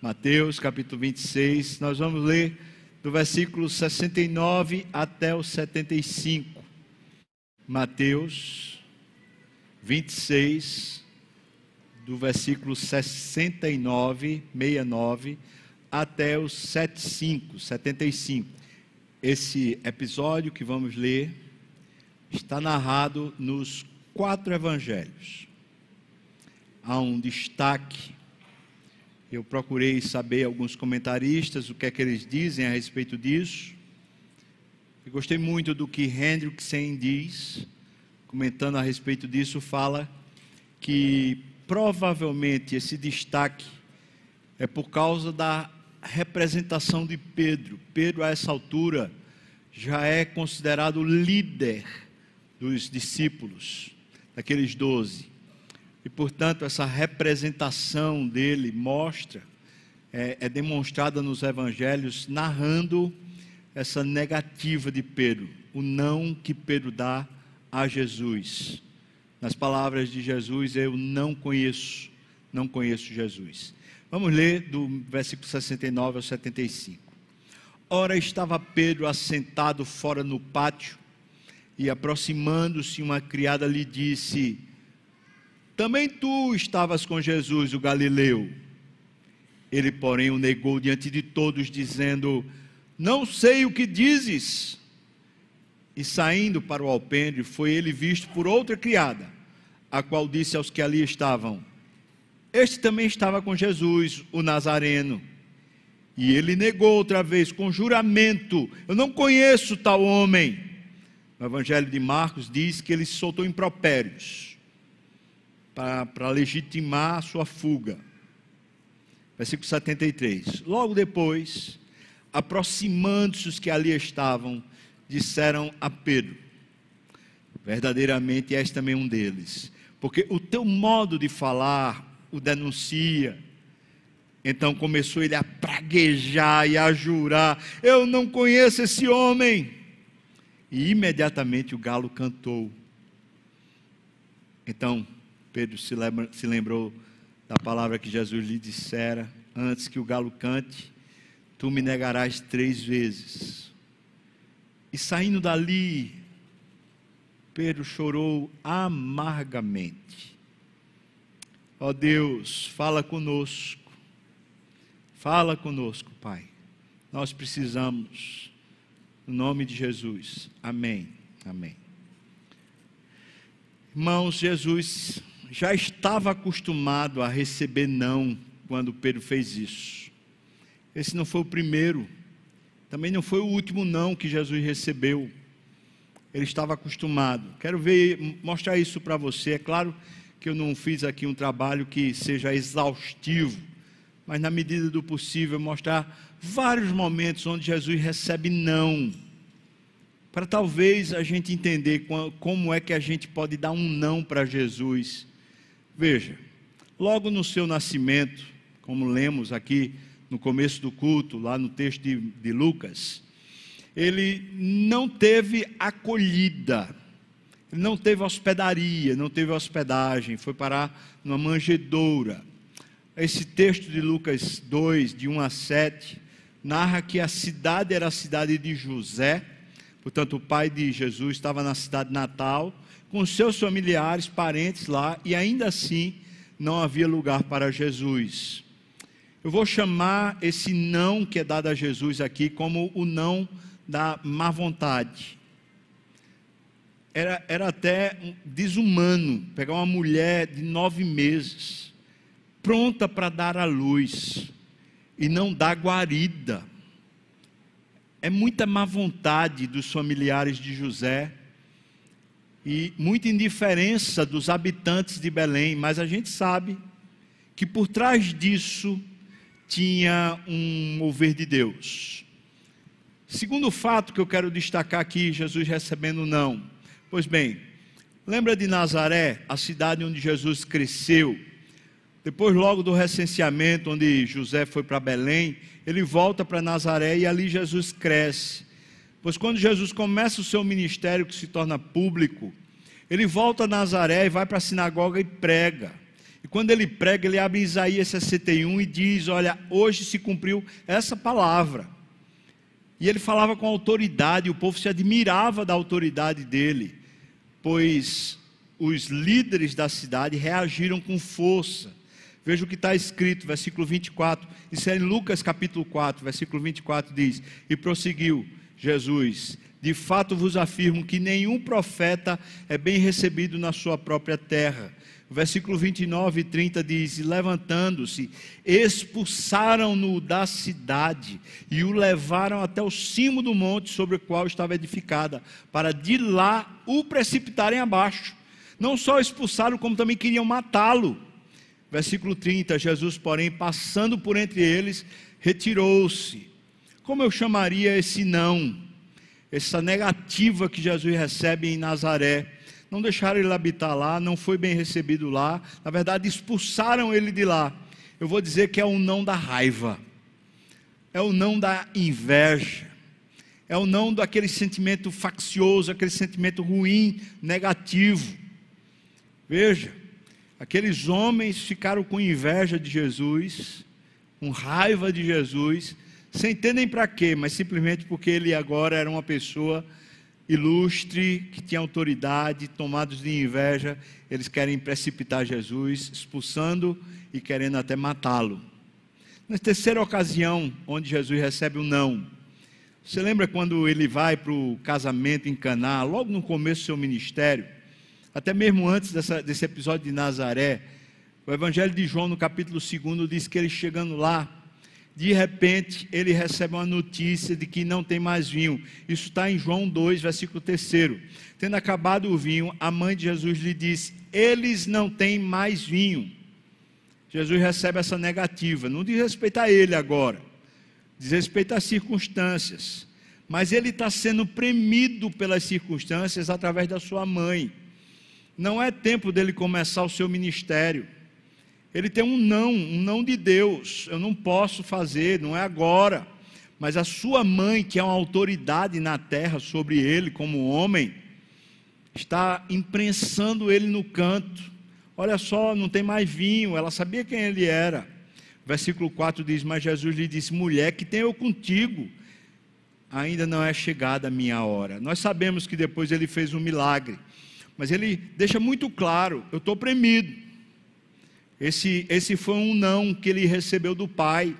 Mateus capítulo 26, nós vamos ler do versículo 69 até o 75. Mateus 26, do versículo 69, 69 até o 75, 75. Esse episódio que vamos ler está narrado nos quatro evangelhos. Há um destaque. Eu procurei saber alguns comentaristas o que é que eles dizem a respeito disso. Eu gostei muito do que Hendrickson diz, comentando a respeito disso, fala que provavelmente esse destaque é por causa da representação de Pedro. Pedro, a essa altura, já é considerado líder dos discípulos, daqueles doze. E, portanto, essa representação dele mostra, é, é demonstrada nos evangelhos, narrando essa negativa de Pedro, o não que Pedro dá a Jesus. Nas palavras de Jesus, eu não conheço, não conheço Jesus. Vamos ler do versículo 69 ao 75. Ora, estava Pedro assentado fora no pátio, e aproximando-se, uma criada lhe disse: Também tu estavas com Jesus, o Galileu. Ele, porém, o negou diante de todos, dizendo: Não sei o que dizes. E saindo para o alpendre, foi ele visto por outra criada, a qual disse aos que ali estavam: este também estava com Jesus, o Nazareno. E ele negou outra vez, com juramento: Eu não conheço tal homem. No Evangelho de Marcos diz que ele soltou impropérios para, legitimar a sua fuga. Versículo 73. Logo depois, aproximando-se os que ali estavam, disseram a Pedro: Verdadeiramente és também um deles, porque o teu modo de falar o denuncia. Então começou ele a praguejar e a jurar: Eu não conheço esse homem. E imediatamente o galo cantou. Então Pedro se, lembra, se lembrou da palavra que Jesus lhe dissera: Antes que o galo cante, tu me negarás três vezes. E saindo dali, Pedro chorou amargamente. Ó oh Deus, fala conosco. Fala conosco, Pai. Nós precisamos. No nome de Jesus. Amém. Amém. Irmãos, Jesus já estava acostumado a receber não quando Pedro fez isso. Esse não foi o primeiro, também não foi o último não que Jesus recebeu. Ele estava acostumado. Quero ver, mostrar isso para você. É claro que eu não fiz aqui um trabalho que seja exaustivo, mas na medida do possível mostrar vários momentos onde Jesus recebe não, para talvez a gente entender como é que a gente pode dar um não para Jesus. Veja, logo no seu nascimento, como lemos aqui no começo do culto, lá no texto de, de Lucas, ele não teve acolhida ele não teve hospedaria, não teve hospedagem, foi parar numa manjedoura. Esse texto de Lucas 2, de 1 a 7, narra que a cidade era a cidade de José, portanto, o pai de Jesus estava na cidade natal, com seus familiares, parentes lá, e ainda assim não havia lugar para Jesus. Eu vou chamar esse não que é dado a Jesus aqui como o não da má vontade era, era até desumano pegar uma mulher de nove meses, pronta para dar à luz, e não dar guarida. É muita má vontade dos familiares de José e muita indiferença dos habitantes de Belém, mas a gente sabe que por trás disso tinha um mover de Deus. Segundo fato que eu quero destacar aqui, Jesus recebendo não Pois bem, lembra de Nazaré, a cidade onde Jesus cresceu? Depois, logo do recenseamento, onde José foi para Belém, ele volta para Nazaré e ali Jesus cresce. Pois quando Jesus começa o seu ministério, que se torna público, ele volta a Nazaré e vai para a sinagoga e prega. E quando ele prega, ele abre Isaías 61 e diz: Olha, hoje se cumpriu essa palavra. E ele falava com autoridade, o povo se admirava da autoridade dele, pois os líderes da cidade reagiram com força. Veja o que está escrito, versículo 24. Isso é em Lucas capítulo 4, versículo 24 diz: E prosseguiu Jesus: De fato vos afirmo que nenhum profeta é bem recebido na sua própria terra. Versículo 29 e 30 diz: Levantando-se, expulsaram-no da cidade e o levaram até o cimo do monte sobre o qual estava edificada, para de lá o precipitarem abaixo. Não só expulsaram, como também queriam matá-lo. Versículo 30: Jesus, porém, passando por entre eles, retirou-se. Como eu chamaria esse não, essa negativa que Jesus recebe em Nazaré? não deixaram ele habitar lá, não foi bem recebido lá, na verdade expulsaram ele de lá. Eu vou dizer que é o não da raiva, é o não da inveja, é o não daquele sentimento faccioso, aquele sentimento ruim, negativo. Veja, aqueles homens ficaram com inveja de Jesus, com raiva de Jesus, sem ter para quê, mas simplesmente porque ele agora era uma pessoa ilustre, que tinha autoridade, tomados de inveja, eles querem precipitar Jesus, expulsando e querendo até matá-lo. Na terceira ocasião, onde Jesus recebe um não, você lembra quando ele vai para o casamento em Caná, logo no começo do seu ministério, até mesmo antes dessa, desse episódio de Nazaré, o Evangelho de João, no capítulo 2, diz que ele chegando lá, de repente ele recebe uma notícia de que não tem mais vinho. Isso está em João 2, versículo 3. Tendo acabado o vinho, a mãe de Jesus lhe disse: Eles não têm mais vinho. Jesus recebe essa negativa. Não diz respeito a ele agora, diz respeito às circunstâncias. Mas ele está sendo premido pelas circunstâncias através da sua mãe. Não é tempo dele começar o seu ministério. Ele tem um não, um não de Deus. Eu não posso fazer, não é agora. Mas a sua mãe, que é uma autoridade na terra sobre ele como homem, está imprensando ele no canto. Olha só, não tem mais vinho. Ela sabia quem ele era. Versículo 4 diz: Mas Jesus lhe disse: Mulher, que tenho eu contigo? Ainda não é chegada a minha hora. Nós sabemos que depois ele fez um milagre, mas ele deixa muito claro: eu estou premido. Esse, esse foi um não que ele recebeu do pai.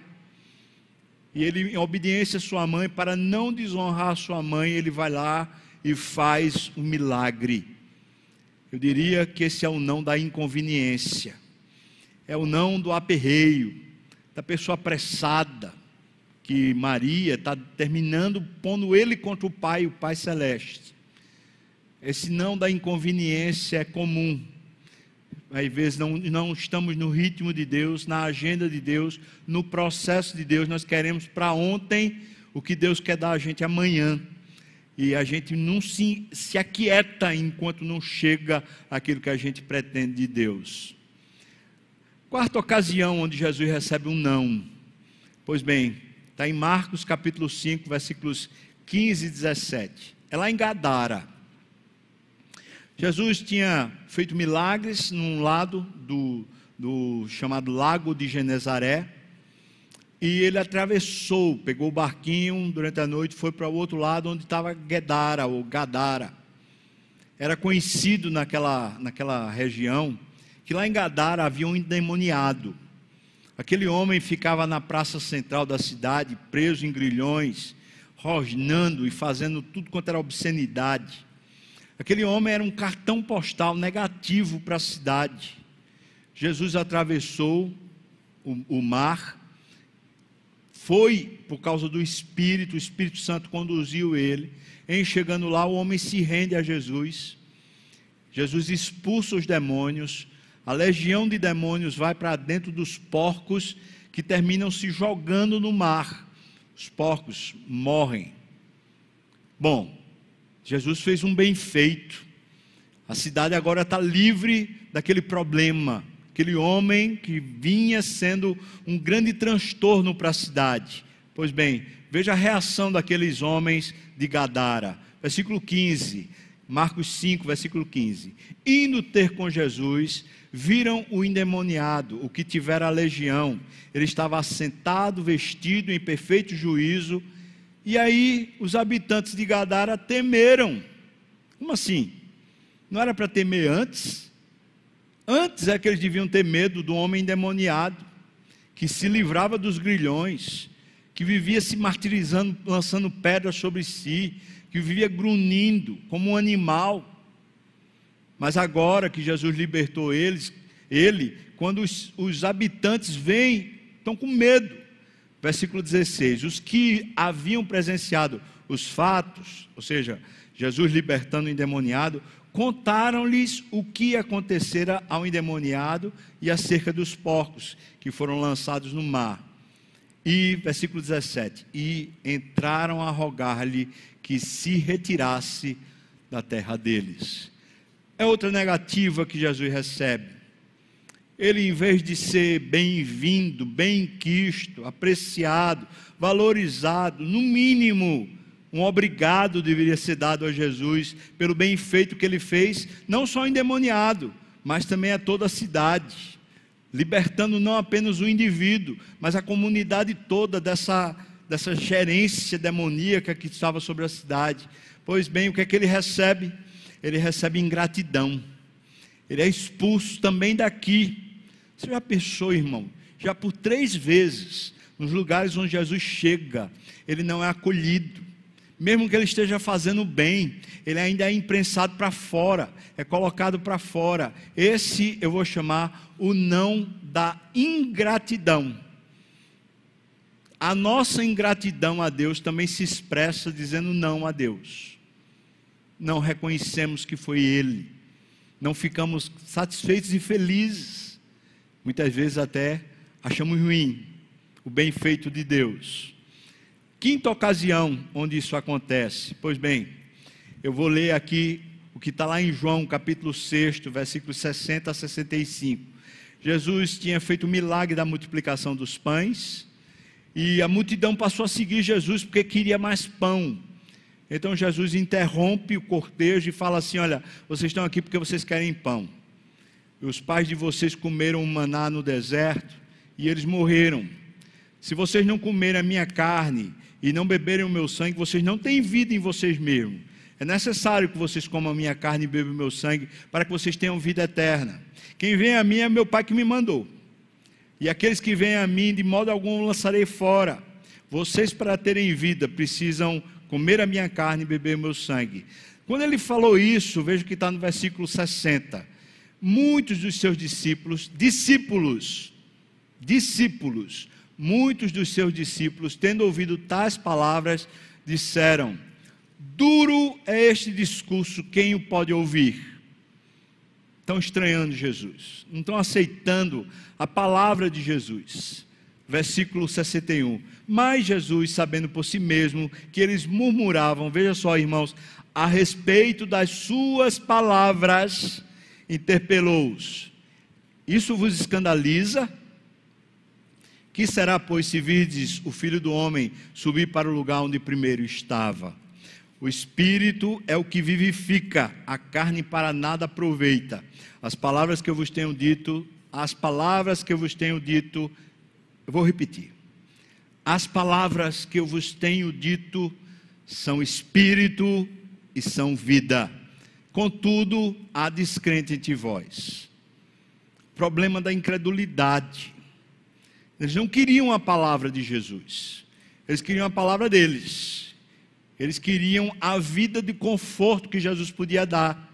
E ele, em obediência à sua mãe, para não desonrar a sua mãe, ele vai lá e faz um milagre. Eu diria que esse é o não da inconveniência, é o não do aperreio, da pessoa apressada, que Maria está terminando pondo ele contra o Pai, o Pai Celeste. Esse não da inconveniência é comum às vezes não, não estamos no ritmo de Deus, na agenda de Deus, no processo de Deus, nós queremos para ontem o que Deus quer dar a gente amanhã. E a gente não se, se aquieta enquanto não chega aquilo que a gente pretende de Deus. Quarta ocasião onde Jesus recebe um não. Pois bem, está em Marcos capítulo 5, versículos 15 e 17. É lá em Gadara. Jesus tinha feito milagres num lado do, do chamado Lago de Genezaré, e ele atravessou, pegou o barquinho durante a noite, foi para o outro lado onde estava Gedara ou Gadara. Era conhecido naquela, naquela região que lá em Gadara havia um endemoniado. Aquele homem ficava na praça central da cidade, preso em grilhões, rosnando e fazendo tudo quanto era obscenidade. Aquele homem era um cartão postal negativo para a cidade. Jesus atravessou o, o mar, foi por causa do Espírito, o Espírito Santo conduziu ele. Em chegando lá, o homem se rende a Jesus. Jesus expulsa os demônios. A legião de demônios vai para dentro dos porcos que terminam se jogando no mar. Os porcos morrem. Bom, Jesus fez um bem feito. A cidade agora está livre daquele problema. Aquele homem que vinha sendo um grande transtorno para a cidade. Pois bem, veja a reação daqueles homens de Gadara. Versículo 15, Marcos 5, versículo 15. Indo ter com Jesus, viram o endemoniado, o que tivera a legião. Ele estava assentado, vestido em perfeito juízo. E aí os habitantes de Gadara temeram. Como assim? Não era para temer antes? Antes é que eles deviam ter medo do homem endemoniado, que se livrava dos grilhões, que vivia se martirizando, lançando pedras sobre si, que vivia grunhindo como um animal. Mas agora que Jesus libertou eles, ele, quando os, os habitantes vêm, estão com medo. Versículo 16: Os que haviam presenciado os fatos, ou seja, Jesus libertando o endemoniado, contaram-lhes o que acontecera ao endemoniado e acerca dos porcos que foram lançados no mar. E, versículo 17: E entraram a rogar-lhe que se retirasse da terra deles. É outra negativa que Jesus recebe. Ele, em vez de ser bem-vindo, bem-quisto, apreciado, valorizado, no mínimo, um obrigado deveria ser dado a Jesus pelo bem feito que ele fez, não só endemoniado, mas também a toda a cidade, libertando não apenas o indivíduo, mas a comunidade toda dessa, dessa gerência demoníaca que estava sobre a cidade. Pois bem, o que é que ele recebe? ele recebe ingratidão. Ele é expulso também daqui. Você já pensou, irmão? Já por três vezes, nos lugares onde Jesus chega, ele não é acolhido. Mesmo que ele esteja fazendo bem, ele ainda é imprensado para fora, é colocado para fora. Esse eu vou chamar o não da ingratidão. A nossa ingratidão a Deus também se expressa dizendo não a Deus não reconhecemos que foi Ele, não ficamos satisfeitos e felizes, muitas vezes até achamos ruim o bem feito de Deus. Quinta ocasião onde isso acontece, pois bem, eu vou ler aqui o que está lá em João, capítulo 6, versículos 60 a 65. Jesus tinha feito o milagre da multiplicação dos pães, e a multidão passou a seguir Jesus porque queria mais pão. Então Jesus interrompe o cortejo e fala assim: Olha, vocês estão aqui porque vocês querem pão. Os pais de vocês comeram maná no deserto e eles morreram. Se vocês não comerem a minha carne e não beberem o meu sangue, vocês não têm vida em vocês mesmos. É necessário que vocês comam a minha carne e bebam o meu sangue para que vocês tenham vida eterna. Quem vem a mim é meu Pai que me mandou. E aqueles que vêm a mim, de modo algum lançarei fora. Vocês, para terem vida, precisam comer a minha carne e beber o meu sangue. Quando ele falou isso, veja que está no versículo 60. Muitos dos seus discípulos, discípulos, discípulos, muitos dos seus discípulos, tendo ouvido tais palavras, disseram: Duro é este discurso, quem o pode ouvir? Estão estranhando Jesus, não estão aceitando a palavra de Jesus versículo 61. Mas Jesus, sabendo por si mesmo que eles murmuravam, veja só, irmãos, a respeito das suas palavras, interpelou-os: Isso vos escandaliza? Que será, pois, se virdes o filho do homem subir para o lugar onde primeiro estava? O espírito é o que vivifica, a carne para nada aproveita. As palavras que eu vos tenho dito, as palavras que eu vos tenho dito, eu vou repetir. As palavras que eu vos tenho dito são espírito e são vida. Contudo, há descrente entre vós. Problema da incredulidade. Eles não queriam a palavra de Jesus. Eles queriam a palavra deles. Eles queriam a vida de conforto que Jesus podia dar.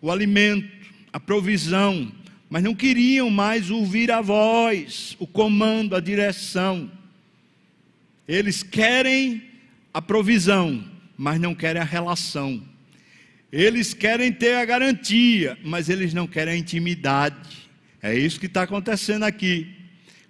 O alimento, a provisão, mas não queriam mais ouvir a voz, o comando, a direção. Eles querem a provisão, mas não querem a relação. Eles querem ter a garantia, mas eles não querem a intimidade. É isso que está acontecendo aqui.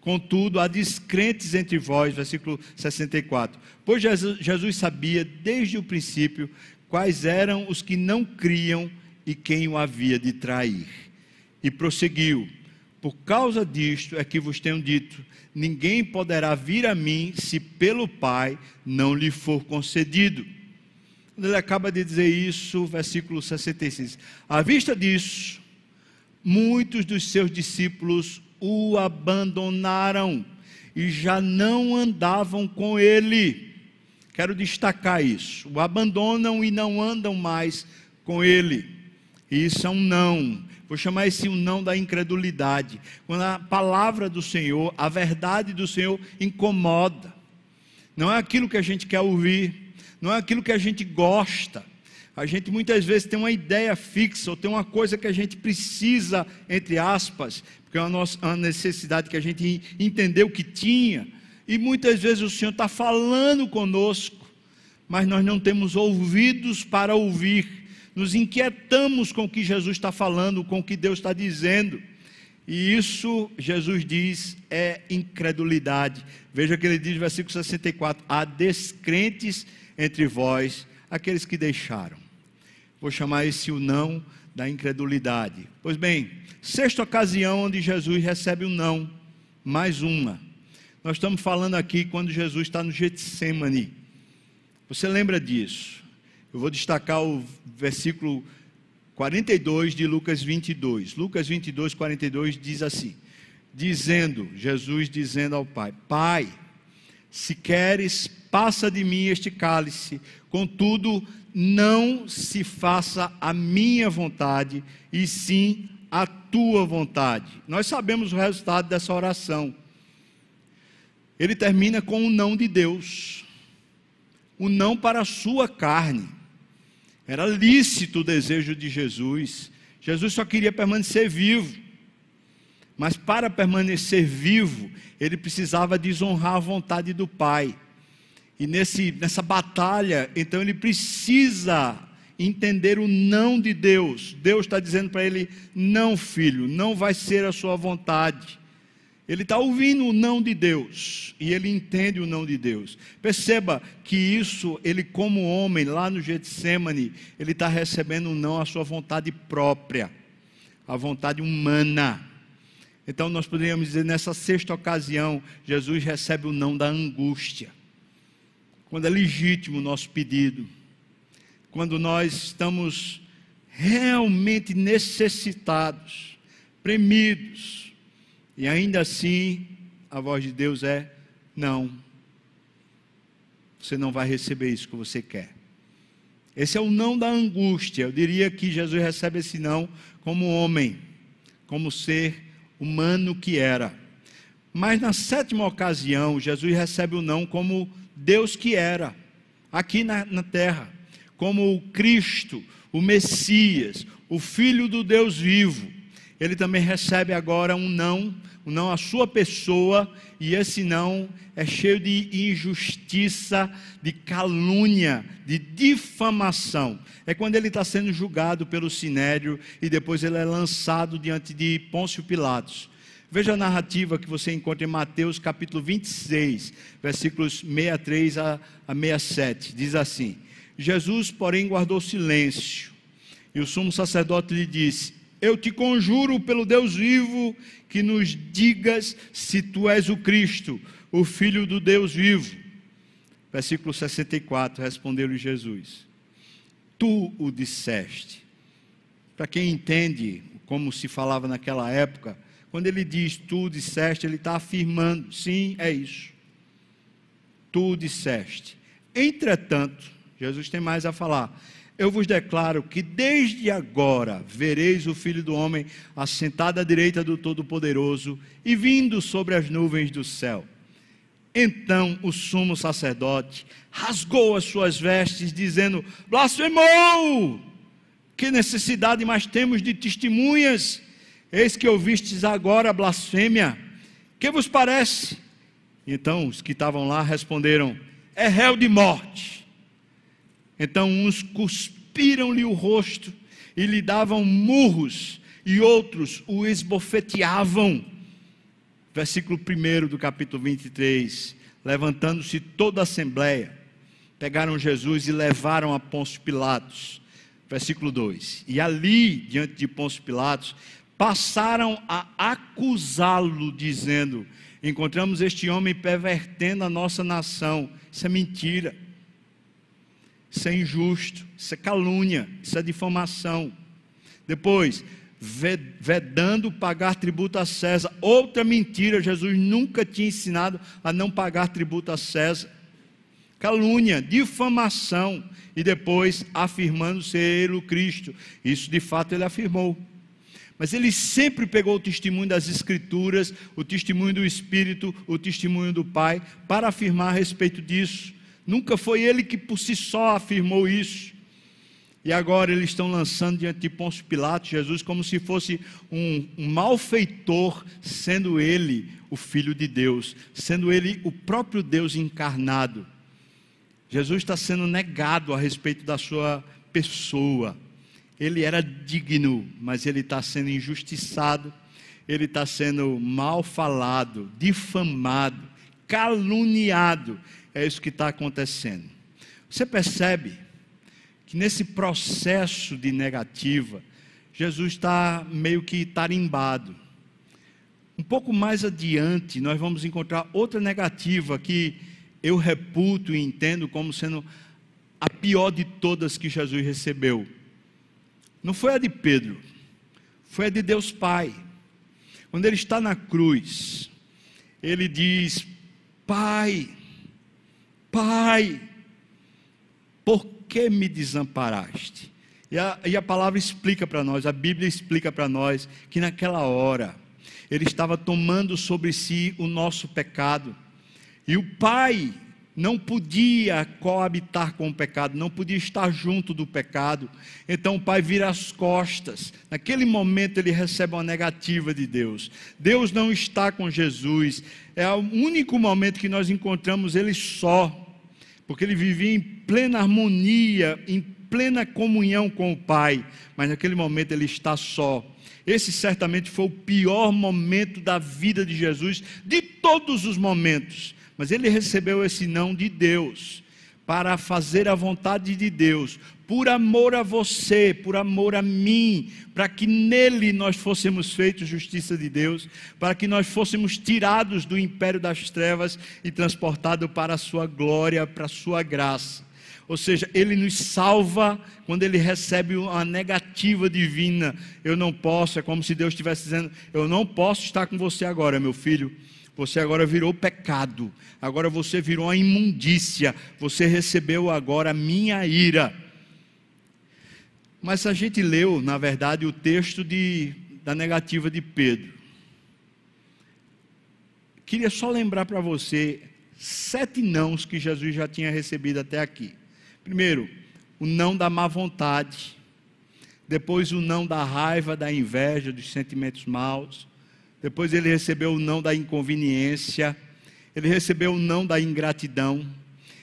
Contudo, há descrentes entre vós, versículo 64. Pois Jesus sabia desde o princípio quais eram os que não criam e quem o havia de trair. E prosseguiu: Por causa disto é que vos tenho dito: ninguém poderá vir a mim se pelo Pai não lhe for concedido. Ele acaba de dizer isso, versículo 66. À vista disso, muitos dos seus discípulos o abandonaram e já não andavam com ele. Quero destacar isso. O abandonam e não andam mais com ele. Isso é um não. Vou chamar esse um não da incredulidade. Quando a palavra do Senhor, a verdade do Senhor incomoda. Não é aquilo que a gente quer ouvir, não é aquilo que a gente gosta. A gente muitas vezes tem uma ideia fixa, ou tem uma coisa que a gente precisa, entre aspas, porque é uma, nossa, uma necessidade que a gente entendeu que tinha, e muitas vezes o Senhor está falando conosco, mas nós não temos ouvidos para ouvir, nos inquietamos com o que Jesus está falando, com o que Deus está dizendo. E isso, Jesus diz, é incredulidade. Veja que ele diz versículo 64: há descrentes entre vós, aqueles que deixaram. Vou chamar esse o não da incredulidade. Pois bem, sexta ocasião onde Jesus recebe o um não, mais uma. Nós estamos falando aqui quando Jesus está no Getsemane. Você lembra disso? Eu vou destacar o versículo 42 de Lucas 22. Lucas 22, 42 diz assim: Dizendo, Jesus dizendo ao Pai: Pai, se queres, passa de mim este cálice, contudo, não se faça a minha vontade, e sim a tua vontade. Nós sabemos o resultado dessa oração. Ele termina com o não de Deus, o não para a sua carne. Era lícito o desejo de Jesus. Jesus só queria permanecer vivo. Mas para permanecer vivo, ele precisava desonrar a vontade do Pai. E nesse, nessa batalha, então ele precisa entender o não de Deus. Deus está dizendo para ele: não, filho, não vai ser a sua vontade. Ele está ouvindo o não de Deus e ele entende o não de Deus. Perceba que isso, ele, como homem, lá no Getsemane, ele está recebendo um não à sua vontade própria, a vontade humana. Então, nós poderíamos dizer, nessa sexta ocasião, Jesus recebe o não da angústia. Quando é legítimo o nosso pedido, quando nós estamos realmente necessitados, premidos, e ainda assim, a voz de Deus é: não, você não vai receber isso que você quer. Esse é o não da angústia. Eu diria que Jesus recebe esse não como homem, como ser humano que era. Mas na sétima ocasião, Jesus recebe o não como Deus que era, aqui na, na terra, como o Cristo, o Messias, o Filho do Deus vivo ele também recebe agora um não, um não à sua pessoa, e esse não é cheio de injustiça, de calúnia, de difamação. É quando ele está sendo julgado pelo sinédrio e depois ele é lançado diante de Pôncio Pilatos. Veja a narrativa que você encontra em Mateus capítulo 26, versículos 63 a, a 67. Diz assim: Jesus, porém, guardou silêncio. E o sumo sacerdote lhe disse: eu te conjuro pelo Deus vivo que nos digas se tu és o Cristo, o Filho do Deus vivo. Versículo 64, respondeu-lhe Jesus: Tu o disseste. Para quem entende como se falava naquela época, quando ele diz tu disseste, ele está afirmando: sim, é isso. Tu disseste. Entretanto, Jesus tem mais a falar eu vos declaro que desde agora vereis o Filho do Homem assentado à direita do Todo-Poderoso e vindo sobre as nuvens do céu. Então o sumo sacerdote rasgou as suas vestes, dizendo: Blasfemou! Que necessidade mais temos de testemunhas? Eis que ouvistes agora a blasfêmia. Que vos parece? Então os que estavam lá responderam: É réu de morte. Então uns cuspiram-lhe o rosto e lhe davam murros, e outros o esbofeteavam. Versículo 1 do capítulo 23. Levantando-se toda a assembleia, pegaram Jesus e levaram a Pôncio Pilatos. Versículo 2: E ali, diante de Pôncio Pilatos, passaram a acusá-lo, dizendo: Encontramos este homem pervertendo a nossa nação. Isso é mentira. Isso é injusto, isso é calúnia, isso é difamação. Depois, vedando pagar tributo a César. Outra mentira, Jesus nunca tinha ensinado a não pagar tributo a César. Calúnia, difamação e depois afirmando ser ele o Cristo. Isso de fato ele afirmou. Mas ele sempre pegou o testemunho das Escrituras, o testemunho do Espírito, o testemunho do Pai, para afirmar a respeito disso. Nunca foi ele que por si só afirmou isso. E agora eles estão lançando diante de Pôncio Pilatos Jesus como se fosse um, um malfeitor, sendo ele o Filho de Deus, sendo ele o próprio Deus encarnado. Jesus está sendo negado a respeito da sua pessoa. Ele era digno, mas ele está sendo injustiçado, ele está sendo mal falado, difamado, caluniado. É isso que está acontecendo. Você percebe que nesse processo de negativa, Jesus está meio que tarimbado. Um pouco mais adiante, nós vamos encontrar outra negativa que eu reputo e entendo como sendo a pior de todas que Jesus recebeu. Não foi a de Pedro, foi a de Deus Pai. Quando ele está na cruz, ele diz: Pai, Pai, por que me desamparaste? E a, e a palavra explica para nós, a Bíblia explica para nós, que naquela hora, Ele estava tomando sobre si o nosso pecado, e o Pai não podia coabitar com o pecado, não podia estar junto do pecado. Então o pai vira as costas. Naquele momento ele recebe uma negativa de Deus. Deus não está com Jesus. É o único momento que nós encontramos ele só porque ele vivia em plena harmonia, em plena comunhão com o Pai, mas naquele momento ele está só. Esse certamente foi o pior momento da vida de Jesus, de todos os momentos, mas ele recebeu esse não de Deus para fazer a vontade de Deus, por amor a você, por amor a mim, para que nele nós fôssemos feitos justiça de Deus, para que nós fôssemos tirados do império das trevas e transportados para a sua glória, para a sua graça. Ou seja, ele nos salva quando ele recebe uma negativa divina. Eu não posso, é como se Deus estivesse dizendo: Eu não posso estar com você agora, meu filho você agora virou pecado, agora você virou a imundícia, você recebeu agora a minha ira. Mas a gente leu, na verdade, o texto de, da negativa de Pedro. Queria só lembrar para você sete nãos que Jesus já tinha recebido até aqui. Primeiro, o não da má vontade. Depois, o não da raiva, da inveja, dos sentimentos maus. Depois ele recebeu o não da inconveniência, ele recebeu o não da ingratidão,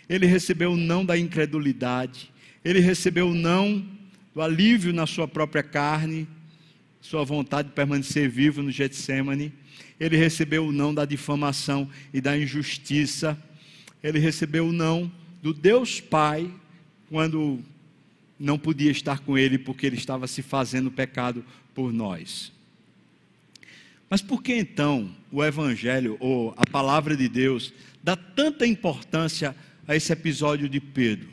ele recebeu o não da incredulidade, ele recebeu o não do alívio na sua própria carne, sua vontade de permanecer vivo no Getsemane, ele recebeu o não da difamação e da injustiça, ele recebeu o não do Deus Pai, quando não podia estar com ele porque ele estava se fazendo pecado por nós. Mas por que então o Evangelho ou a palavra de Deus dá tanta importância a esse episódio de Pedro?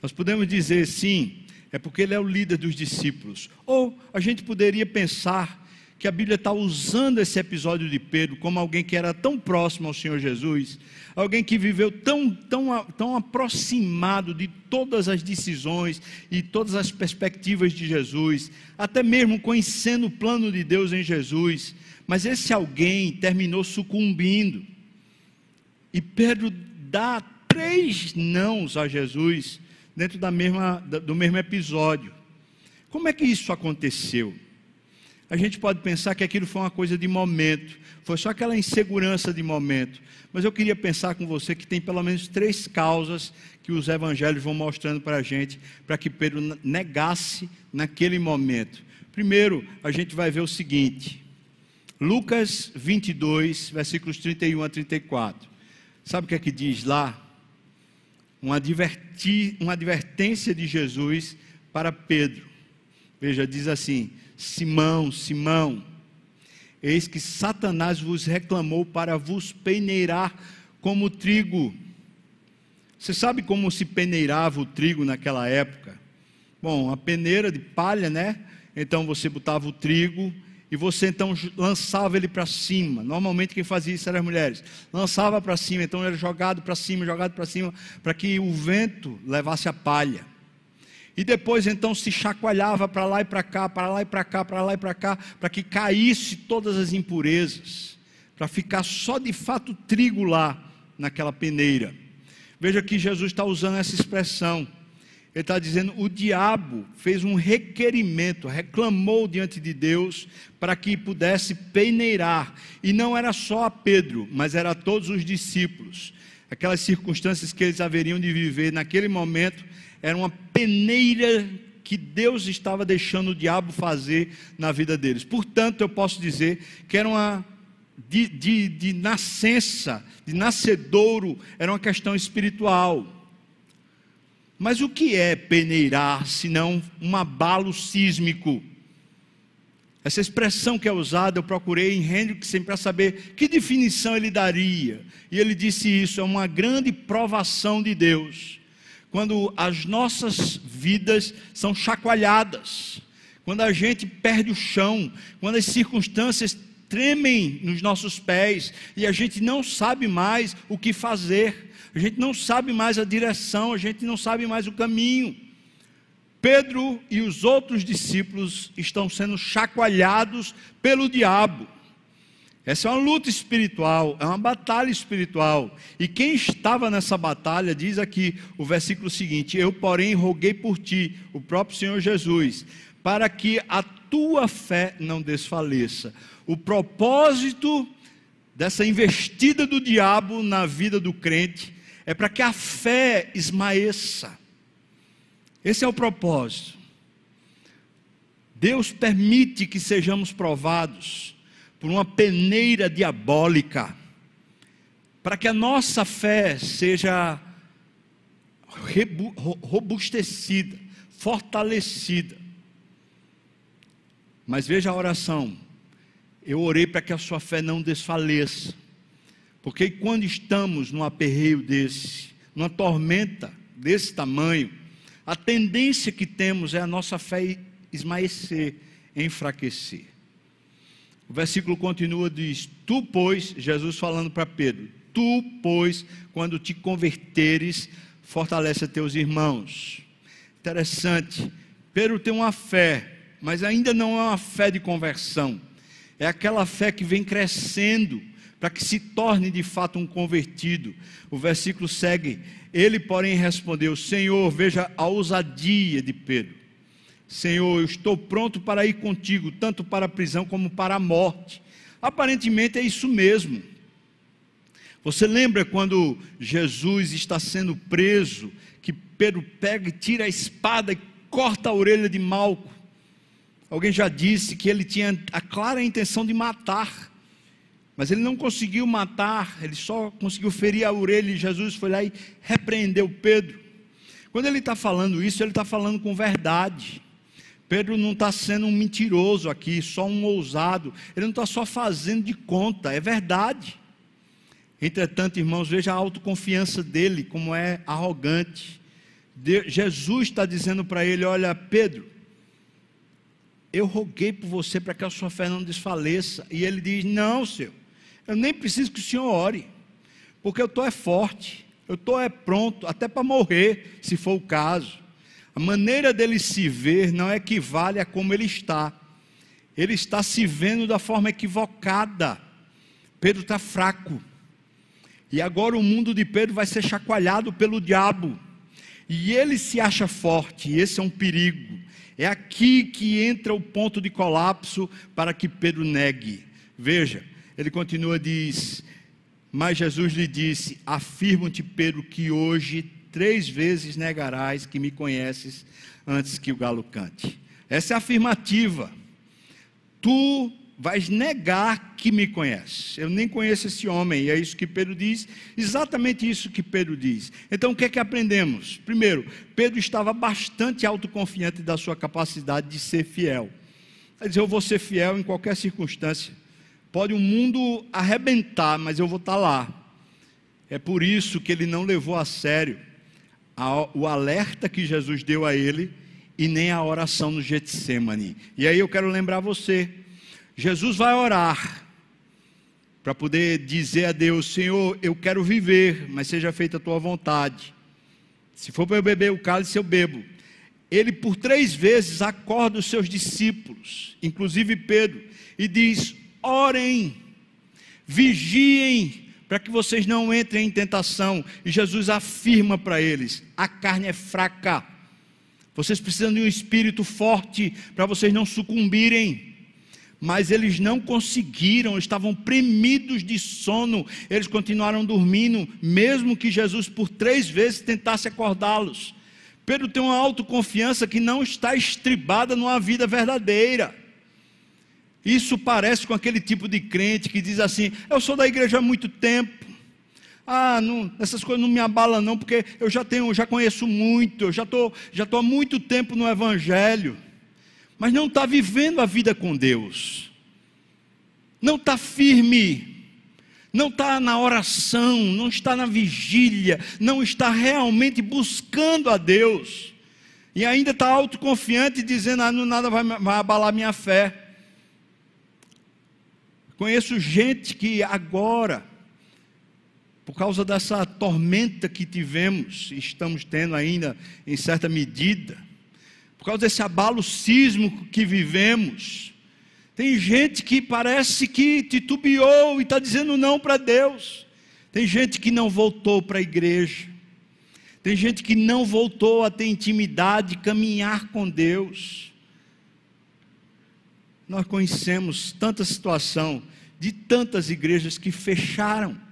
Nós podemos dizer sim, é porque ele é o líder dos discípulos. Ou a gente poderia pensar que a Bíblia está usando esse episódio de Pedro como alguém que era tão próximo ao Senhor Jesus, alguém que viveu tão, tão, tão aproximado de todas as decisões e todas as perspectivas de Jesus, até mesmo conhecendo o plano de Deus em Jesus, mas esse alguém terminou sucumbindo. E Pedro dá três nãos a Jesus dentro da mesma, do mesmo episódio. Como é que isso aconteceu? A gente pode pensar que aquilo foi uma coisa de momento, foi só aquela insegurança de momento. Mas eu queria pensar com você que tem pelo menos três causas que os evangelhos vão mostrando para a gente, para que Pedro negasse naquele momento. Primeiro, a gente vai ver o seguinte: Lucas 22, versículos 31 a 34. Sabe o que é que diz lá? Uma, adverti, uma advertência de Jesus para Pedro. Veja, diz assim: Simão, Simão, eis que Satanás vos reclamou para vos peneirar como trigo. Você sabe como se peneirava o trigo naquela época? Bom, a peneira de palha, né? então você botava o trigo e você então lançava ele para cima. Normalmente quem fazia isso eram as mulheres. Lançava para cima, então era jogado para cima, jogado para cima, para que o vento levasse a palha. E depois então se chacoalhava para lá e para cá, para lá e para cá, para lá e para cá, para que caísse todas as impurezas, para ficar só de fato trigo lá naquela peneira. Veja que Jesus está usando essa expressão. Ele está dizendo: o diabo fez um requerimento, reclamou diante de Deus para que pudesse peneirar. E não era só a Pedro, mas era a todos os discípulos. Aquelas circunstâncias que eles haveriam de viver naquele momento era uma peneira que Deus estava deixando o diabo fazer na vida deles. Portanto, eu posso dizer que era uma de, de, de nascença, de nascedouro, era uma questão espiritual. Mas o que é peneirar, senão um abalo sísmico? Essa expressão que é usada, eu procurei em Hendrickson para saber que definição ele daria. E ele disse isso: é uma grande provação de Deus quando as nossas vidas são chacoalhadas, quando a gente perde o chão, quando as circunstâncias tremem nos nossos pés e a gente não sabe mais o que fazer, a gente não sabe mais a direção, a gente não sabe mais o caminho. Pedro e os outros discípulos estão sendo chacoalhados pelo diabo. Essa é uma luta espiritual, é uma batalha espiritual. E quem estava nessa batalha, diz aqui o versículo seguinte: Eu, porém, roguei por ti, o próprio Senhor Jesus, para que a tua fé não desfaleça. O propósito dessa investida do diabo na vida do crente é para que a fé esmaeça. Esse é o propósito. Deus permite que sejamos provados por uma peneira diabólica, para que a nossa fé seja robustecida, fortalecida. Mas veja a oração. Eu orei para que a sua fé não desfaleça. Porque quando estamos num aperreio desse, numa tormenta desse tamanho, a tendência que temos é a nossa fé esmaecer, enfraquecer. O versículo continua, diz: Tu, pois, Jesus falando para Pedro, tu, pois, quando te converteres, fortalece teus irmãos. Interessante. Pedro tem uma fé, mas ainda não é uma fé de conversão. É aquela fé que vem crescendo para que se torne de fato um convertido. O versículo segue: Ele, porém, respondeu: Senhor, veja a ousadia de Pedro. Senhor, eu estou pronto para ir contigo, tanto para a prisão como para a morte. Aparentemente é isso mesmo. Você lembra quando Jesus está sendo preso, que Pedro pega e tira a espada e corta a orelha de Malco? Alguém já disse que ele tinha a clara intenção de matar, mas ele não conseguiu matar, ele só conseguiu ferir a orelha e Jesus foi lá e repreendeu Pedro. Quando ele está falando isso, ele está falando com verdade. Pedro não está sendo um mentiroso aqui, só um ousado. Ele não está só fazendo de conta, é verdade. Entretanto, irmãos, veja a autoconfiança dele, como é arrogante. Jesus está dizendo para ele: Olha, Pedro, eu roguei por você para que a sua fé não desfaleça. E ele diz: Não, Senhor, eu nem preciso que o Senhor ore, porque eu estou é forte, eu estou é pronto, até para morrer, se for o caso. A maneira dele se ver não equivale a como ele está. Ele está se vendo da forma equivocada. Pedro está fraco. E agora o mundo de Pedro vai ser chacoalhado pelo diabo. E ele se acha forte, e esse é um perigo. É aqui que entra o ponto de colapso para que Pedro negue. Veja, ele continua, diz: Mas Jesus lhe disse: Afirmo-te, Pedro, que hoje três vezes negarás que me conheces antes que o galo cante. Essa é a afirmativa. Tu vais negar que me conheces. Eu nem conheço esse homem, e é isso que Pedro diz, exatamente isso que Pedro diz. Então o que é que aprendemos? Primeiro, Pedro estava bastante autoconfiante da sua capacidade de ser fiel. Quer dizer, eu vou ser fiel em qualquer circunstância. Pode o mundo arrebentar, mas eu vou estar lá. É por isso que ele não levou a sério o alerta que Jesus deu a ele e nem a oração no Getsemane. E aí eu quero lembrar você, Jesus vai orar para poder dizer a Deus: Senhor, eu quero viver, mas seja feita a tua vontade. Se for para eu beber o cálice, eu bebo. Ele por três vezes acorda os seus discípulos, inclusive Pedro, e diz: orem, vigiem, para que vocês não entrem em tentação. E Jesus afirma para eles: a carne é fraca vocês precisam de um espírito forte para vocês não sucumbirem. Mas eles não conseguiram, estavam premidos de sono, eles continuaram dormindo, mesmo que Jesus por três vezes tentasse acordá-los. Pedro tem uma autoconfiança que não está estribada numa vida verdadeira. Isso parece com aquele tipo de crente que diz assim: Eu sou da igreja há muito tempo, ah, não, essas coisas não me abalam não, porque eu já tenho, já conheço muito, eu já estou já tô há muito tempo no Evangelho, mas não está vivendo a vida com Deus, não está firme, não está na oração, não está na vigília, não está realmente buscando a Deus, e ainda está autoconfiante, dizendo: ah, não, nada vai, vai abalar minha fé. Conheço gente que agora, por causa dessa tormenta que tivemos, estamos tendo ainda em certa medida, por causa desse abalo sísmico que vivemos, tem gente que parece que titubeou e está dizendo não para Deus, tem gente que não voltou para a igreja, tem gente que não voltou a ter intimidade, caminhar com Deus. Nós conhecemos tanta situação de tantas igrejas que fecharam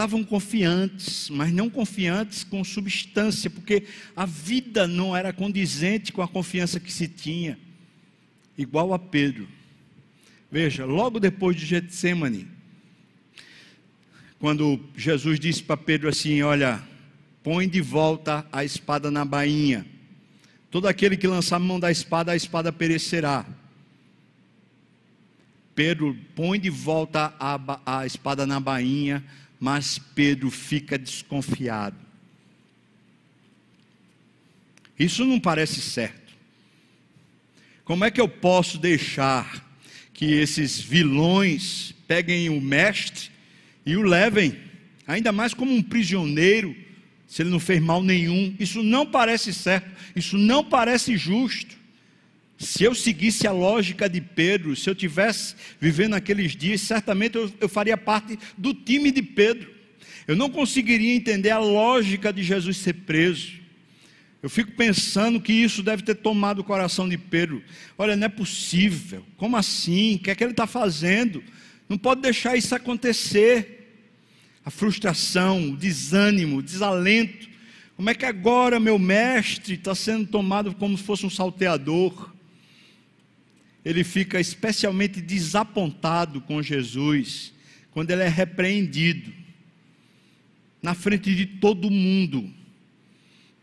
estavam confiantes, mas não confiantes com substância, porque a vida não era condizente com a confiança que se tinha, igual a Pedro. Veja, logo depois de Getsemane, quando Jesus disse para Pedro assim: Olha, põe de volta a espada na bainha. Todo aquele que lançar a mão da espada, a espada perecerá. Pedro põe de volta a, a espada na bainha, mas Pedro fica desconfiado. Isso não parece certo. Como é que eu posso deixar que esses vilões peguem o mestre e o levem, ainda mais como um prisioneiro, se ele não fez mal nenhum? Isso não parece certo, isso não parece justo. Se eu seguisse a lógica de Pedro, se eu tivesse vivendo aqueles dias, certamente eu, eu, faria parte do time de Pedro. Eu não conseguiria entender a lógica de Jesus ser preso. Eu fico pensando que isso deve ter tomado o coração de Pedro. Olha, não é possível. Como assim? O que é que ele está fazendo? Não pode deixar isso acontecer. A frustração, o desânimo, o desalento. Como é que agora meu mestre está sendo tomado como se fosse um salteador? ele fica especialmente desapontado com Jesus quando ele é repreendido na frente de todo mundo.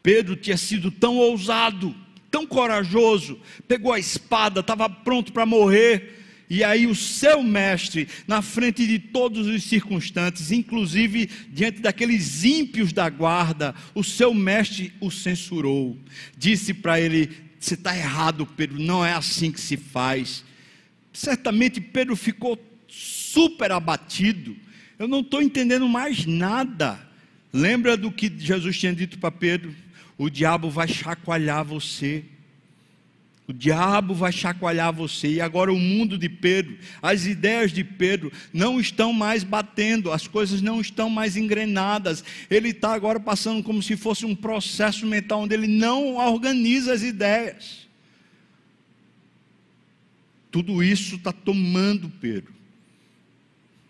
Pedro tinha sido tão ousado, tão corajoso, pegou a espada, estava pronto para morrer. E aí o seu mestre, na frente de todos os circunstantes, inclusive diante daqueles ímpios da guarda, o seu mestre o censurou. Disse para ele: você está errado, Pedro, não é assim que se faz. Certamente Pedro ficou super abatido. Eu não estou entendendo mais nada. Lembra do que Jesus tinha dito para Pedro? O diabo vai chacoalhar você. O diabo vai chacoalhar você. E agora o mundo de Pedro, as ideias de Pedro não estão mais batendo, as coisas não estão mais engrenadas. Ele está agora passando como se fosse um processo mental onde ele não organiza as ideias. Tudo isso está tomando Pedro.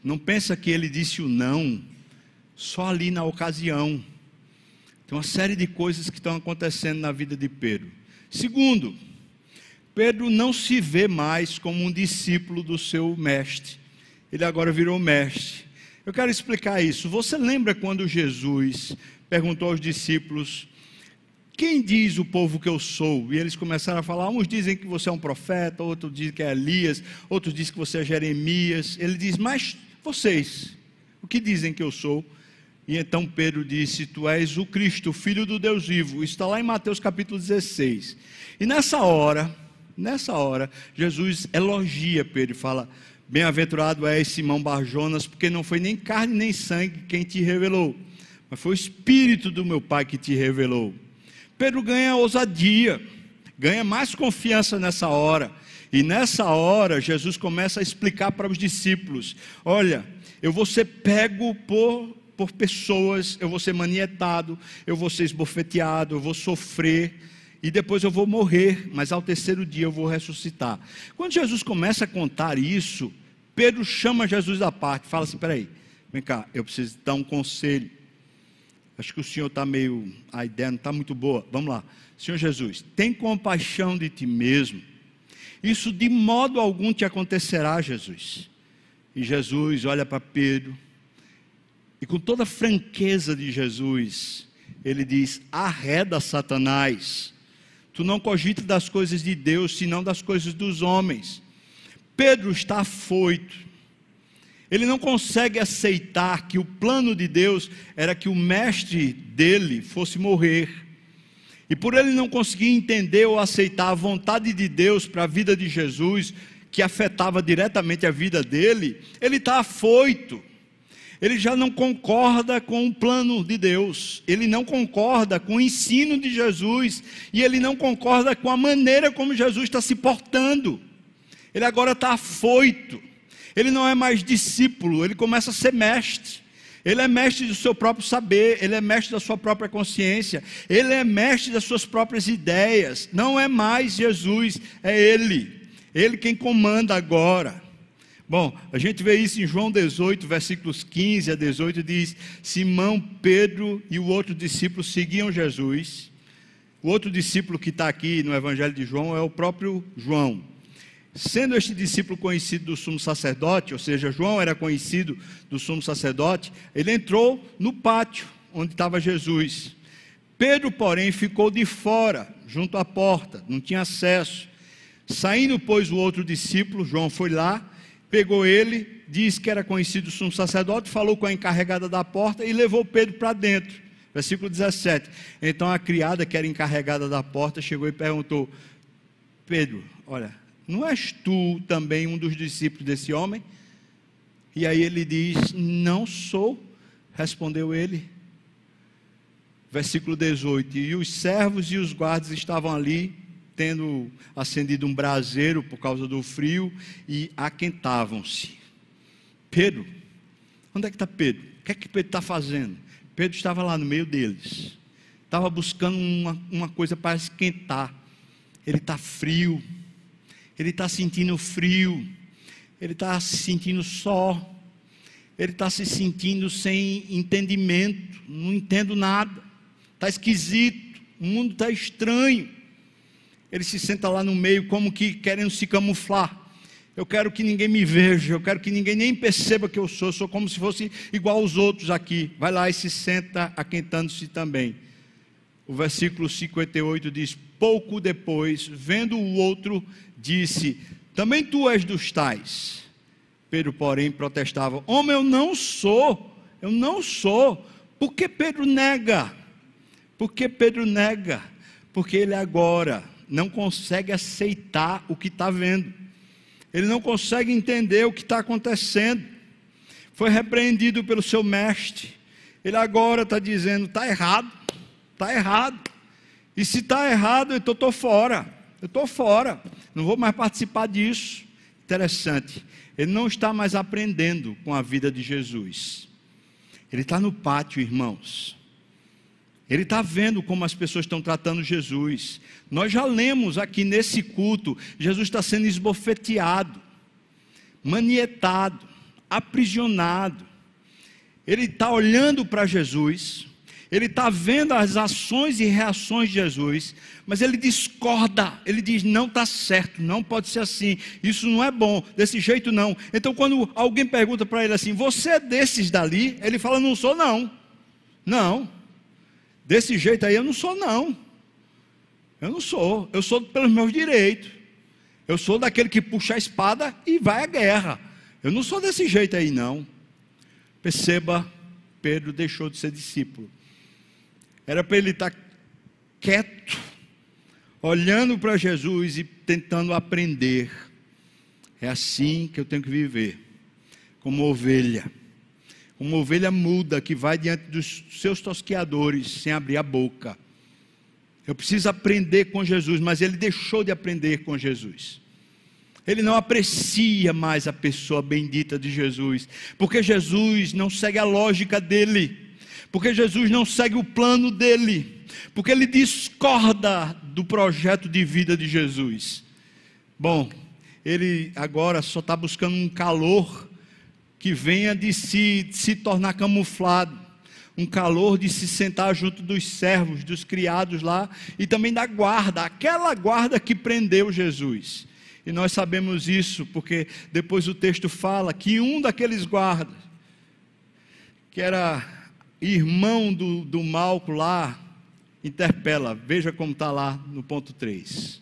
Não pensa que ele disse o não só ali na ocasião. Tem uma série de coisas que estão acontecendo na vida de Pedro. Segundo, Pedro não se vê mais como um discípulo do seu mestre, ele agora virou mestre. Eu quero explicar isso. Você lembra quando Jesus perguntou aos discípulos: Quem diz o povo que eu sou? E eles começaram a falar: uns dizem que você é um profeta, outros dizem que é Elias, outros dizem que você é Jeremias. Ele diz: Mas vocês, o que dizem que eu sou? E então Pedro disse: Tu és o Cristo, Filho do Deus vivo. Isso está lá em Mateus capítulo 16. E nessa hora, nessa hora, Jesus elogia Pedro e fala: Bem-aventurado és Simão Barjonas, porque não foi nem carne nem sangue quem te revelou, mas foi o Espírito do meu Pai que te revelou. Pedro ganha ousadia, ganha mais confiança nessa hora. E nessa hora, Jesus começa a explicar para os discípulos: Olha, eu vou ser pego por por pessoas, eu vou ser manietado, eu vou ser esbofeteado, eu vou sofrer e depois eu vou morrer, mas ao terceiro dia eu vou ressuscitar. Quando Jesus começa a contar isso, Pedro chama Jesus da parte, fala assim: peraí, vem cá, eu preciso dar um conselho. Acho que o senhor está meio, a ideia não está muito boa. Vamos lá, Senhor Jesus, tem compaixão de ti mesmo. Isso de modo algum te acontecerá, Jesus. E Jesus olha para Pedro e com toda a franqueza de Jesus, ele diz: arreda Satanás, tu não cogitas das coisas de Deus, senão das coisas dos homens. Pedro está afoito, ele não consegue aceitar que o plano de Deus era que o mestre dele fosse morrer. E por ele não conseguir entender ou aceitar a vontade de Deus para a vida de Jesus, que afetava diretamente a vida dele, ele está afoito ele já não concorda com o plano de Deus, ele não concorda com o ensino de Jesus, e ele não concorda com a maneira como Jesus está se portando. Ele agora está afoito, ele não é mais discípulo, ele começa a ser mestre. Ele é mestre do seu próprio saber, ele é mestre da sua própria consciência, ele é mestre das suas próprias ideias. Não é mais Jesus, é ele. Ele quem comanda agora. Bom, a gente vê isso em João 18, versículos 15 a 18, diz: Simão, Pedro e o outro discípulo seguiam Jesus. O outro discípulo que está aqui no Evangelho de João é o próprio João. Sendo este discípulo conhecido do sumo sacerdote, ou seja, João era conhecido do sumo sacerdote, ele entrou no pátio onde estava Jesus. Pedro, porém, ficou de fora, junto à porta, não tinha acesso. Saindo, pois, o outro discípulo, João foi lá pegou ele, disse que era conhecido sumo sacerdote, falou com a encarregada da porta e levou Pedro para dentro. Versículo 17. Então a criada que era encarregada da porta chegou e perguntou: Pedro, olha, não és tu também um dos discípulos desse homem? E aí ele diz: Não sou, respondeu ele. Versículo 18: E os servos e os guardas estavam ali tendo acendido um braseiro por causa do frio e aquentavam-se. Pedro, onde é que está Pedro? O que é que Pedro está fazendo? Pedro estava lá no meio deles, estava buscando uma, uma coisa para esquentar. Ele está frio, ele está sentindo frio, ele está se sentindo só, ele está se sentindo sem entendimento, não entendo nada, está esquisito, o mundo está estranho. Ele se senta lá no meio, como que querendo se camuflar. Eu quero que ninguém me veja, eu quero que ninguém nem perceba que eu sou, eu sou como se fosse igual aos outros aqui. Vai lá e se senta aquentando-se também. O versículo 58 diz: Pouco depois, vendo o outro, disse: Também tu és dos tais. Pedro, porém, protestava: Homem, eu não sou, eu não sou. Por que Pedro nega? Por que Pedro nega? Porque ele agora não consegue aceitar o que está vendo, ele não consegue entender o que está acontecendo. Foi repreendido pelo seu mestre, ele agora está dizendo: está errado, está errado. E se está errado, então estou fora, eu estou fora, não vou mais participar disso. Interessante, ele não está mais aprendendo com a vida de Jesus. Ele está no pátio, irmãos. Ele está vendo como as pessoas estão tratando Jesus. Nós já lemos aqui nesse culto, Jesus está sendo esbofeteado, manietado, aprisionado. Ele está olhando para Jesus, ele está vendo as ações e reações de Jesus, mas ele discorda, ele diz: não está certo, não pode ser assim, isso não é bom, desse jeito não. Então, quando alguém pergunta para ele assim: você é desses dali? Ele fala: não sou, não. Não. Desse jeito aí eu não sou, não. Eu não sou. Eu sou pelos meus direitos. Eu sou daquele que puxa a espada e vai à guerra. Eu não sou desse jeito aí, não. Perceba, Pedro deixou de ser discípulo. Era para ele estar quieto, olhando para Jesus e tentando aprender. É assim que eu tenho que viver, como ovelha. Uma ovelha muda que vai diante dos seus tosqueadores sem abrir a boca. Eu preciso aprender com Jesus, mas ele deixou de aprender com Jesus. Ele não aprecia mais a pessoa bendita de Jesus, porque Jesus não segue a lógica dele, porque Jesus não segue o plano dele, porque ele discorda do projeto de vida de Jesus. Bom, ele agora só está buscando um calor que venha de se, de se tornar camuflado, um calor de se sentar junto dos servos, dos criados lá, e também da guarda, aquela guarda que prendeu Jesus. E nós sabemos isso, porque depois o texto fala que um daqueles guardas, que era irmão do, do Malco lá, interpela, veja como está lá no ponto 3.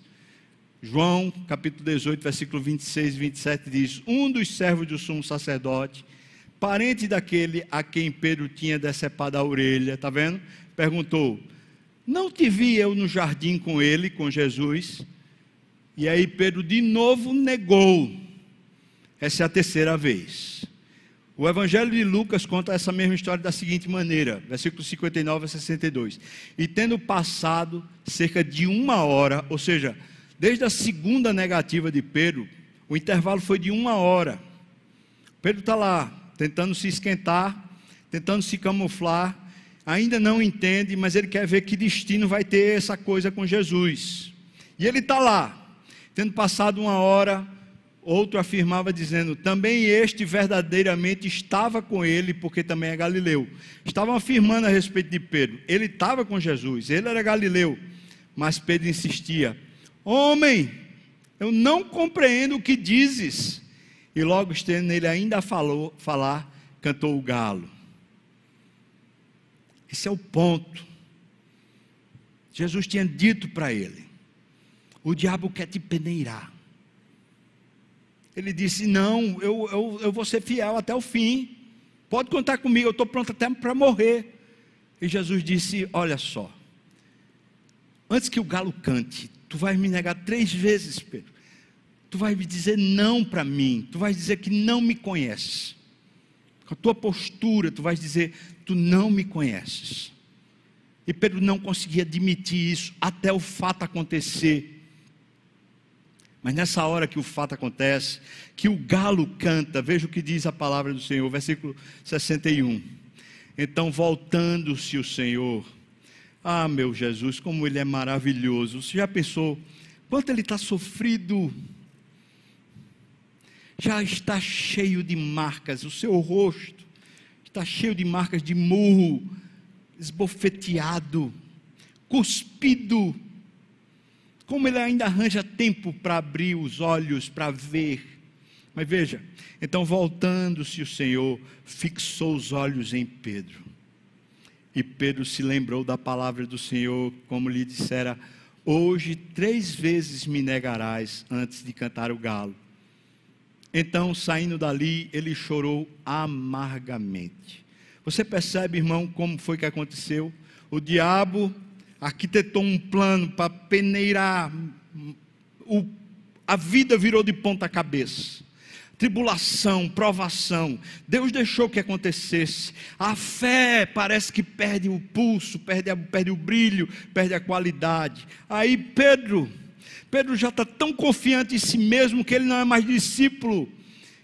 João, capítulo 18, versículo 26 e 27 diz: Um dos servos do sumo sacerdote, parente daquele a quem Pedro tinha decepado a orelha, está vendo? Perguntou: Não te vi eu no jardim com ele, com Jesus? E aí Pedro de novo negou. Essa é a terceira vez. O Evangelho de Lucas conta essa mesma história da seguinte maneira, versículo 59 a 62. E tendo passado cerca de uma hora, ou seja, Desde a segunda negativa de Pedro, o intervalo foi de uma hora. Pedro está lá, tentando se esquentar, tentando se camuflar, ainda não entende, mas ele quer ver que destino vai ter essa coisa com Jesus. E ele está lá, tendo passado uma hora, outro afirmava dizendo: também este verdadeiramente estava com ele, porque também é galileu. Estavam afirmando a respeito de Pedro: ele estava com Jesus, ele era galileu. Mas Pedro insistia: Homem, eu não compreendo o que dizes. E logo estendo ele ainda falou, falar, cantou o galo. Esse é o ponto. Jesus tinha dito para ele: o diabo quer te peneirar. Ele disse: Não, eu, eu, eu vou ser fiel até o fim. Pode contar comigo, eu estou pronto até para morrer. E Jesus disse: Olha só, antes que o galo cante, Tu vais me negar três vezes, Pedro. Tu vais me dizer não para mim. Tu vais dizer que não me conheces. Com a tua postura, tu vais dizer: Tu não me conheces. E Pedro não conseguia admitir isso até o fato acontecer. Mas nessa hora que o fato acontece, que o galo canta, veja o que diz a palavra do Senhor, versículo 61. Então, voltando-se o Senhor, ah, meu Jesus, como ele é maravilhoso. Você já pensou quanto ele está sofrido? Já está cheio de marcas, o seu rosto está cheio de marcas de murro, esbofeteado, cuspido. Como ele ainda arranja tempo para abrir os olhos, para ver. Mas veja, então voltando-se o Senhor, fixou os olhos em Pedro. E Pedro se lembrou da palavra do Senhor, como lhe dissera: Hoje três vezes me negarás antes de cantar o galo. Então, saindo dali, ele chorou amargamente. Você percebe, irmão, como foi que aconteceu? O diabo arquitetou um plano para peneirar, o, a vida virou de ponta cabeça tribulação, provação. Deus deixou que acontecesse. A fé parece que perde o pulso, perde, a, perde o brilho, perde a qualidade. Aí Pedro, Pedro já está tão confiante em si mesmo que ele não é mais discípulo.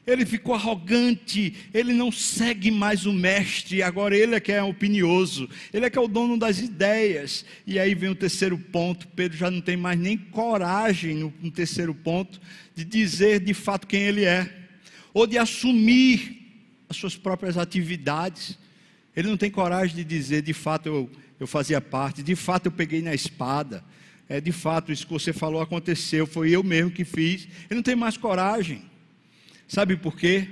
Ele ficou arrogante, ele não segue mais o mestre, agora ele é que é opinioso, ele é que é o dono das ideias. E aí vem o terceiro ponto: Pedro já não tem mais nem coragem, no, no terceiro ponto, de dizer de fato quem ele é ou de assumir as suas próprias atividades. Ele não tem coragem de dizer, de fato eu, eu fazia parte, de fato eu peguei na espada, é, de fato isso que você falou aconteceu, foi eu mesmo que fiz. Ele não tem mais coragem. Sabe por quê?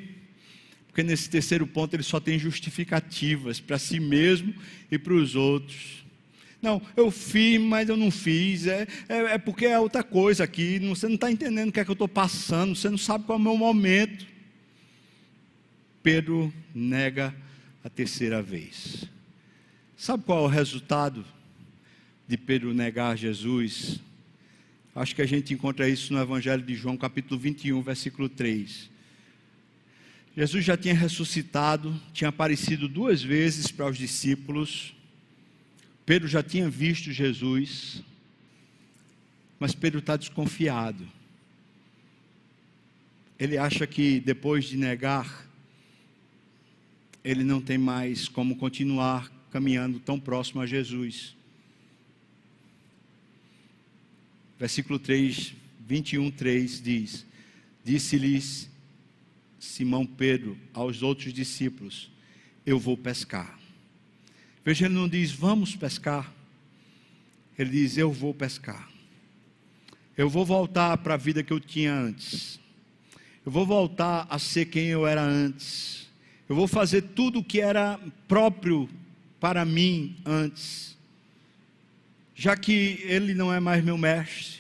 Porque nesse terceiro ponto ele só tem justificativas para si mesmo e para os outros. Não, eu fiz, mas eu não fiz. É, é, é porque é outra coisa aqui. você não está entendendo o que é que eu estou passando. Você não sabe qual é o meu momento. Pedro nega a terceira vez. Sabe qual é o resultado de Pedro negar Jesus? Acho que a gente encontra isso no Evangelho de João, capítulo 21, versículo 3. Jesus já tinha ressuscitado, tinha aparecido duas vezes para os discípulos. Pedro já tinha visto Jesus, mas Pedro está desconfiado. Ele acha que depois de negar, ele não tem mais como continuar caminhando tão próximo a Jesus. Versículo 3, 21, 3 diz: Disse-lhes Simão Pedro aos outros discípulos: Eu vou pescar. Veja, ele não diz vamos pescar, ele diz eu vou pescar. Eu vou voltar para a vida que eu tinha antes. Eu vou voltar a ser quem eu era antes. Eu vou fazer tudo o que era próprio para mim antes. Já que ele não é mais meu mestre,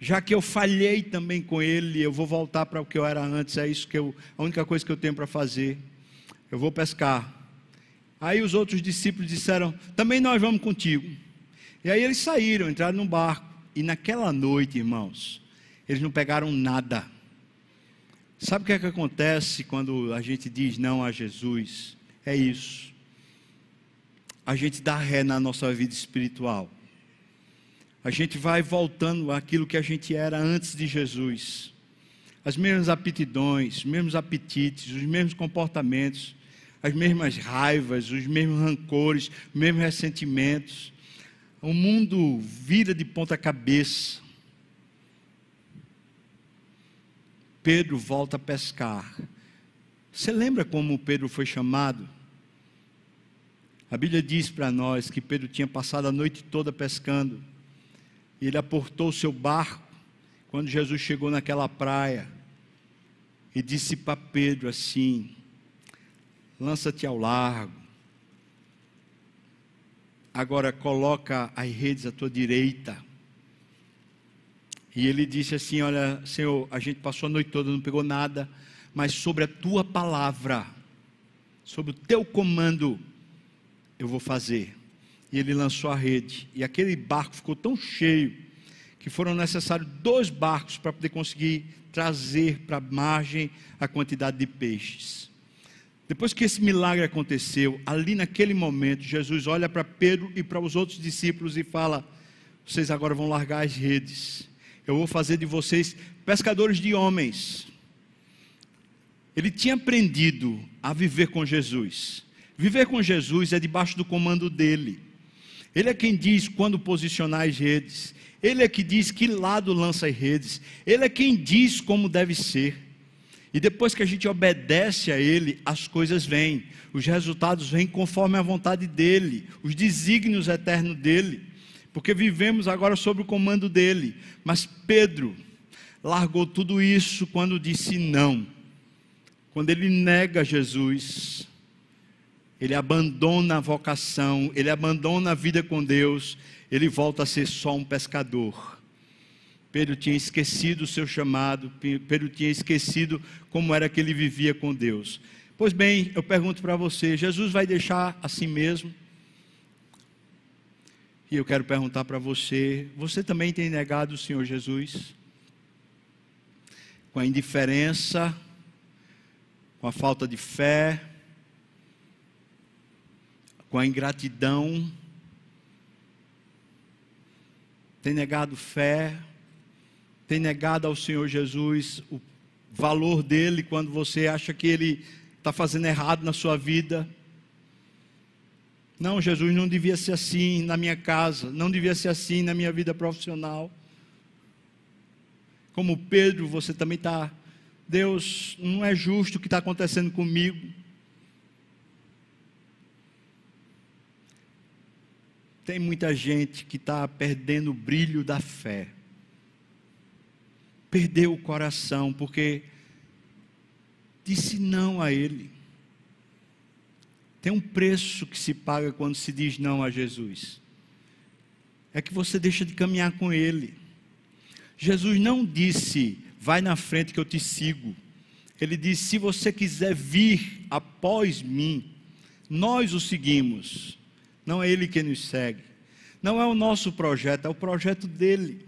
já que eu falhei também com ele, eu vou voltar para o que eu era antes, é isso que eu, a única coisa que eu tenho para fazer. Eu vou pescar. Aí os outros discípulos disseram: "Também nós vamos contigo". E aí eles saíram, entraram num barco, e naquela noite, irmãos, eles não pegaram nada. Sabe o que é que acontece quando a gente diz não a Jesus? É isso. A gente dá ré na nossa vida espiritual a gente vai voltando àquilo que a gente era antes de Jesus. As mesmas aptidões, os mesmos apetites, os mesmos comportamentos, as mesmas raivas, os mesmos rancores, os mesmos ressentimentos. O mundo vira de ponta cabeça. Pedro volta a pescar. Você lembra como Pedro foi chamado? A Bíblia diz para nós que Pedro tinha passado a noite toda pescando ele aportou o seu barco quando Jesus chegou naquela praia e disse para Pedro assim: lança-te ao largo. Agora coloca as redes à tua direita. E ele disse assim: Olha, Senhor, a gente passou a noite toda, não pegou nada, mas sobre a tua palavra, sobre o teu comando, eu vou fazer e ele lançou a rede. E aquele barco ficou tão cheio que foram necessários dois barcos para poder conseguir trazer para a margem a quantidade de peixes. Depois que esse milagre aconteceu, ali naquele momento, Jesus olha para Pedro e para os outros discípulos e fala: Vocês agora vão largar as redes. Eu vou fazer de vocês pescadores de homens. Ele tinha aprendido a viver com Jesus. Viver com Jesus é debaixo do comando dele. Ele é quem diz quando posicionar as redes. Ele é que diz que lado lança as redes. Ele é quem diz como deve ser. E depois que a gente obedece a Ele, as coisas vêm. Os resultados vêm conforme a vontade dEle, os desígnios eternos dEle. Porque vivemos agora sob o comando dEle. Mas Pedro largou tudo isso quando disse não. Quando ele nega Jesus, ele abandona a vocação, ele abandona a vida com Deus, ele volta a ser só um pescador. Pedro tinha esquecido o seu chamado, Pedro tinha esquecido como era que ele vivia com Deus. Pois bem, eu pergunto para você: Jesus vai deixar assim mesmo? E eu quero perguntar para você: você também tem negado o Senhor Jesus? Com a indiferença, com a falta de fé, com a ingratidão, tem negado fé, tem negado ao Senhor Jesus o valor dele quando você acha que ele está fazendo errado na sua vida. Não, Jesus não devia ser assim na minha casa, não devia ser assim na minha vida profissional. Como Pedro, você também está. Deus, não é justo o que está acontecendo comigo. Tem muita gente que está perdendo o brilho da fé. Perdeu o coração porque disse não a Ele. Tem um preço que se paga quando se diz não a Jesus. É que você deixa de caminhar com Ele. Jesus não disse, vai na frente que eu te sigo. Ele diz: Se você quiser vir após mim, nós o seguimos. Não é ele que nos segue. Não é o nosso projeto, é o projeto dele.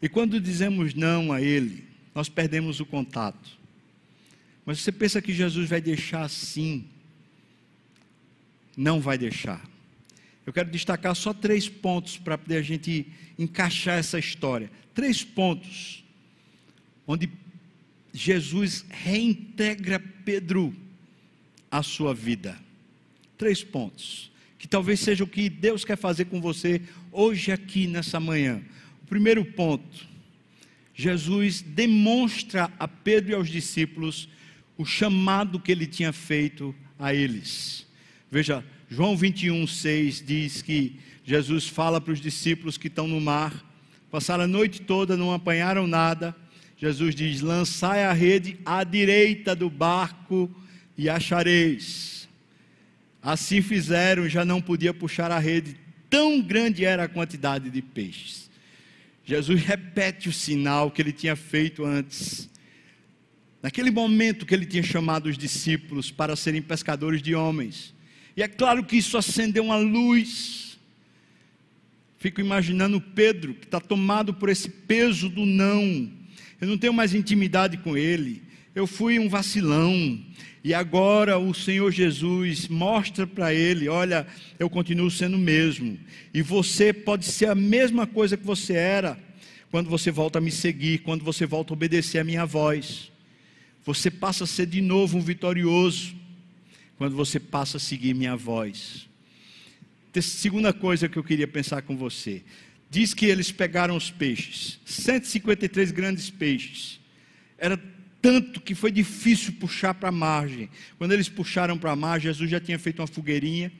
E quando dizemos não a ele, nós perdemos o contato. Mas você pensa que Jesus vai deixar assim? Não vai deixar. Eu quero destacar só três pontos para poder a gente encaixar essa história. Três pontos onde Jesus reintegra Pedro à sua vida. Três pontos, que talvez seja o que Deus quer fazer com você hoje aqui nessa manhã. O primeiro ponto, Jesus demonstra a Pedro e aos discípulos o chamado que ele tinha feito a eles. Veja, João 21, 6 diz que Jesus fala para os discípulos que estão no mar, passaram a noite toda, não apanharam nada. Jesus diz: lançai a rede à direita do barco e achareis. Assim fizeram, já não podia puxar a rede, tão grande era a quantidade de peixes. Jesus repete o sinal que ele tinha feito antes. Naquele momento que ele tinha chamado os discípulos para serem pescadores de homens. E é claro que isso acendeu uma luz. Fico imaginando Pedro, que está tomado por esse peso do não. Eu não tenho mais intimidade com ele. Eu fui um vacilão. E agora o Senhor Jesus mostra para ele: olha, eu continuo sendo o mesmo. E você pode ser a mesma coisa que você era quando você volta a me seguir, quando você volta a obedecer a minha voz. Você passa a ser de novo um vitorioso quando você passa a seguir minha voz. Segunda coisa que eu queria pensar com você. Diz que eles pegaram os peixes, 153 grandes peixes. Era tanto que foi difícil puxar para a margem. Quando eles puxaram para a margem, Jesus já tinha feito uma fogueirinha,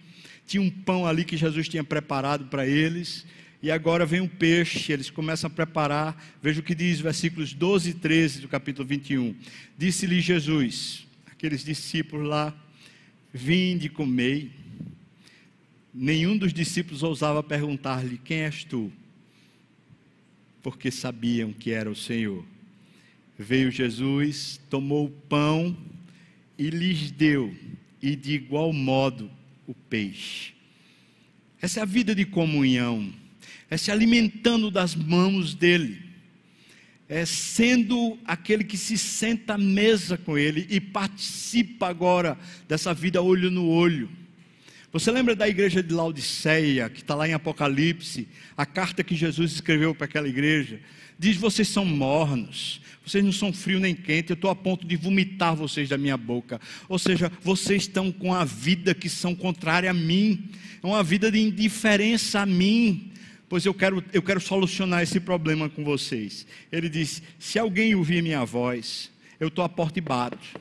tinha um pão ali que Jesus tinha preparado para eles, e agora vem um peixe, eles começam a preparar. Veja o que diz versículos 12 e 13 do capítulo 21. Disse-lhe Jesus, aqueles discípulos lá, vinde comei. Nenhum dos discípulos ousava perguntar-lhe: Quem és tu? Porque sabiam que era o Senhor. Veio Jesus, tomou o pão e lhes deu, e de igual modo o peixe. Essa é a vida de comunhão, é se alimentando das mãos dele, é sendo aquele que se senta à mesa com ele e participa agora dessa vida olho no olho. Você lembra da igreja de Laodiceia, que está lá em Apocalipse, a carta que Jesus escreveu para aquela igreja? Diz: vocês são mornos, vocês não são frio nem quente, eu estou a ponto de vomitar vocês da minha boca. Ou seja, vocês estão com a vida que são contrária a mim, é uma vida de indiferença a mim. Pois eu quero, eu quero solucionar esse problema com vocês. Ele diz: se alguém ouvir minha voz, eu estou à porta e bato.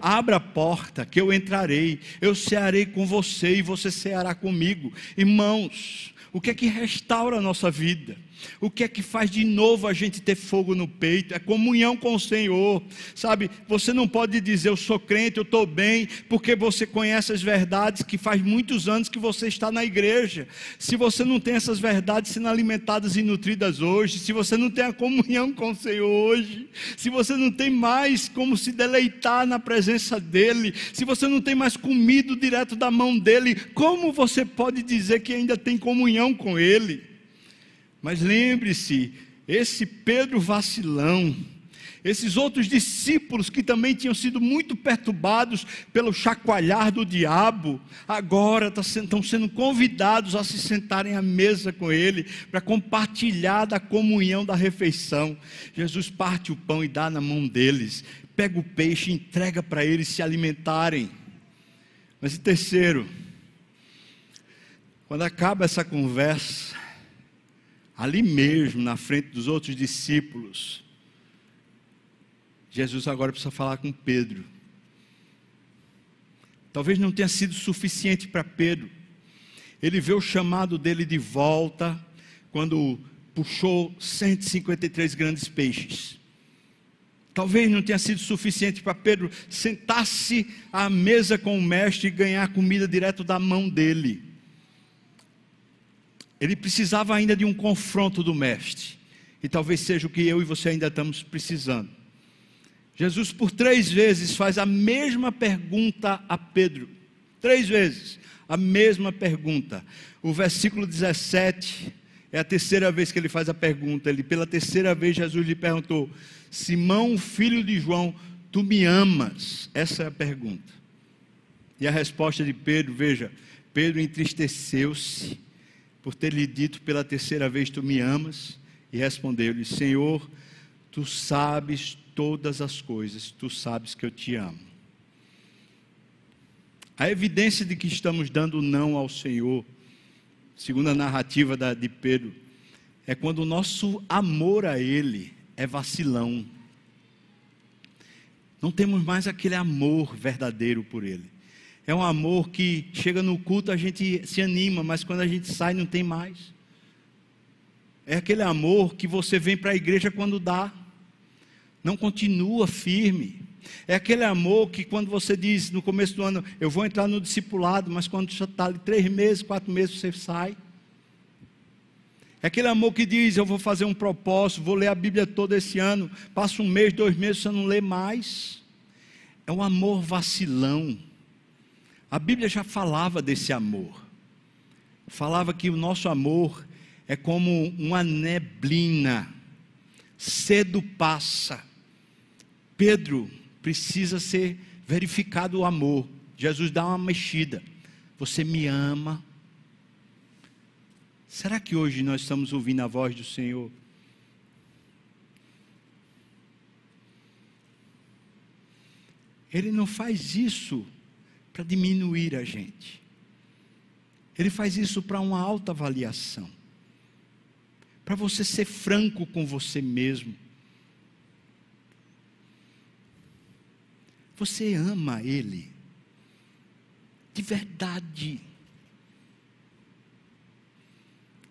Abra a porta que eu entrarei, eu cearei com você e você ceará comigo. Irmãos, o que é que restaura a nossa vida? O que é que faz de novo a gente ter fogo no peito? É comunhão com o Senhor, sabe? Você não pode dizer eu sou crente, eu estou bem, porque você conhece as verdades que faz muitos anos que você está na igreja. Se você não tem essas verdades sendo alimentadas e nutridas hoje, se você não tem a comunhão com o Senhor hoje, se você não tem mais como se deleitar na presença dEle, se você não tem mais comido direto da mão dEle, como você pode dizer que ainda tem comunhão com Ele? Mas lembre-se, esse Pedro vacilão, esses outros discípulos que também tinham sido muito perturbados pelo chacoalhar do diabo, agora tá estão sendo convidados a se sentarem à mesa com ele, para compartilhar da comunhão da refeição. Jesus parte o pão e dá na mão deles, pega o peixe e entrega para eles se alimentarem. Mas e terceiro, quando acaba essa conversa, ali mesmo, na frente dos outros discípulos, Jesus agora precisa falar com Pedro. Talvez não tenha sido suficiente para Pedro. Ele vê o chamado dele de volta quando puxou 153 grandes peixes. Talvez não tenha sido suficiente para Pedro sentar-se à mesa com o mestre e ganhar comida direto da mão dele. Ele precisava ainda de um confronto do mestre. E talvez seja o que eu e você ainda estamos precisando. Jesus, por três vezes, faz a mesma pergunta a Pedro. Três vezes, a mesma pergunta. O versículo 17 é a terceira vez que ele faz a pergunta. Ele, pela terceira vez, Jesus lhe perguntou: Simão, filho de João, tu me amas? Essa é a pergunta. E a resposta de Pedro, veja, Pedro entristeceu-se por ter lhe dito pela terceira vez: Tu me amas? E respondeu-lhe: Senhor, tu sabes todas as coisas, tu sabes que eu te amo. A evidência de que estamos dando não ao Senhor, segundo a narrativa de Pedro, é quando o nosso amor a Ele é vacilão. Não temos mais aquele amor verdadeiro por Ele. É um amor que chega no culto, a gente se anima, mas quando a gente sai não tem mais. É aquele amor que você vem para a igreja quando dá, não continua firme. É aquele amor que quando você diz no começo do ano, eu vou entrar no discipulado, mas quando já está ali três meses, quatro meses, você sai. É aquele amor que diz, eu vou fazer um propósito, vou ler a Bíblia toda esse ano, passa um mês, dois meses, você não lê mais. É um amor vacilão. A Bíblia já falava desse amor. Falava que o nosso amor é como uma neblina, cedo passa. Pedro precisa ser verificado o amor. Jesus dá uma mexida. Você me ama? Será que hoje nós estamos ouvindo a voz do Senhor? Ele não faz isso para diminuir a gente. Ele faz isso para uma alta avaliação. Para você ser franco com você mesmo. Você ama Ele. De verdade.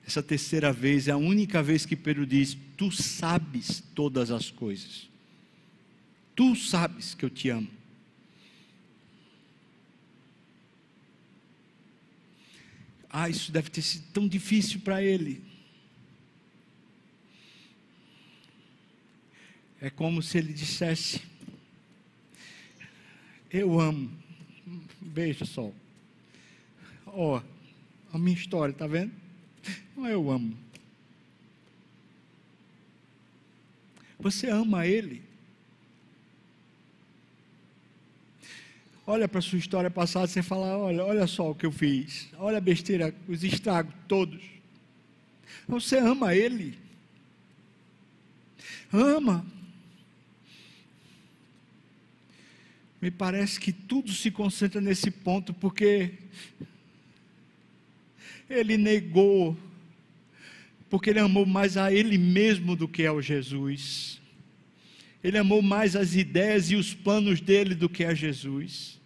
Essa terceira vez é a única vez que Pedro diz: Tu sabes todas as coisas. Tu sabes que eu te amo. Ah, isso deve ter sido tão difícil para ele. É como se ele dissesse: Eu amo. Veja só. Ó, oh, a minha história, tá vendo? Eu amo. Você ama ele? Olha para a sua história passada, você fala, olha, olha só o que eu fiz, olha a besteira, os estragos todos. Você ama Ele. Ama. Me parece que tudo se concentra nesse ponto, porque ele negou, porque ele amou mais a ele mesmo do que ao Jesus. Ele amou mais as ideias e os planos dele do que a Jesus.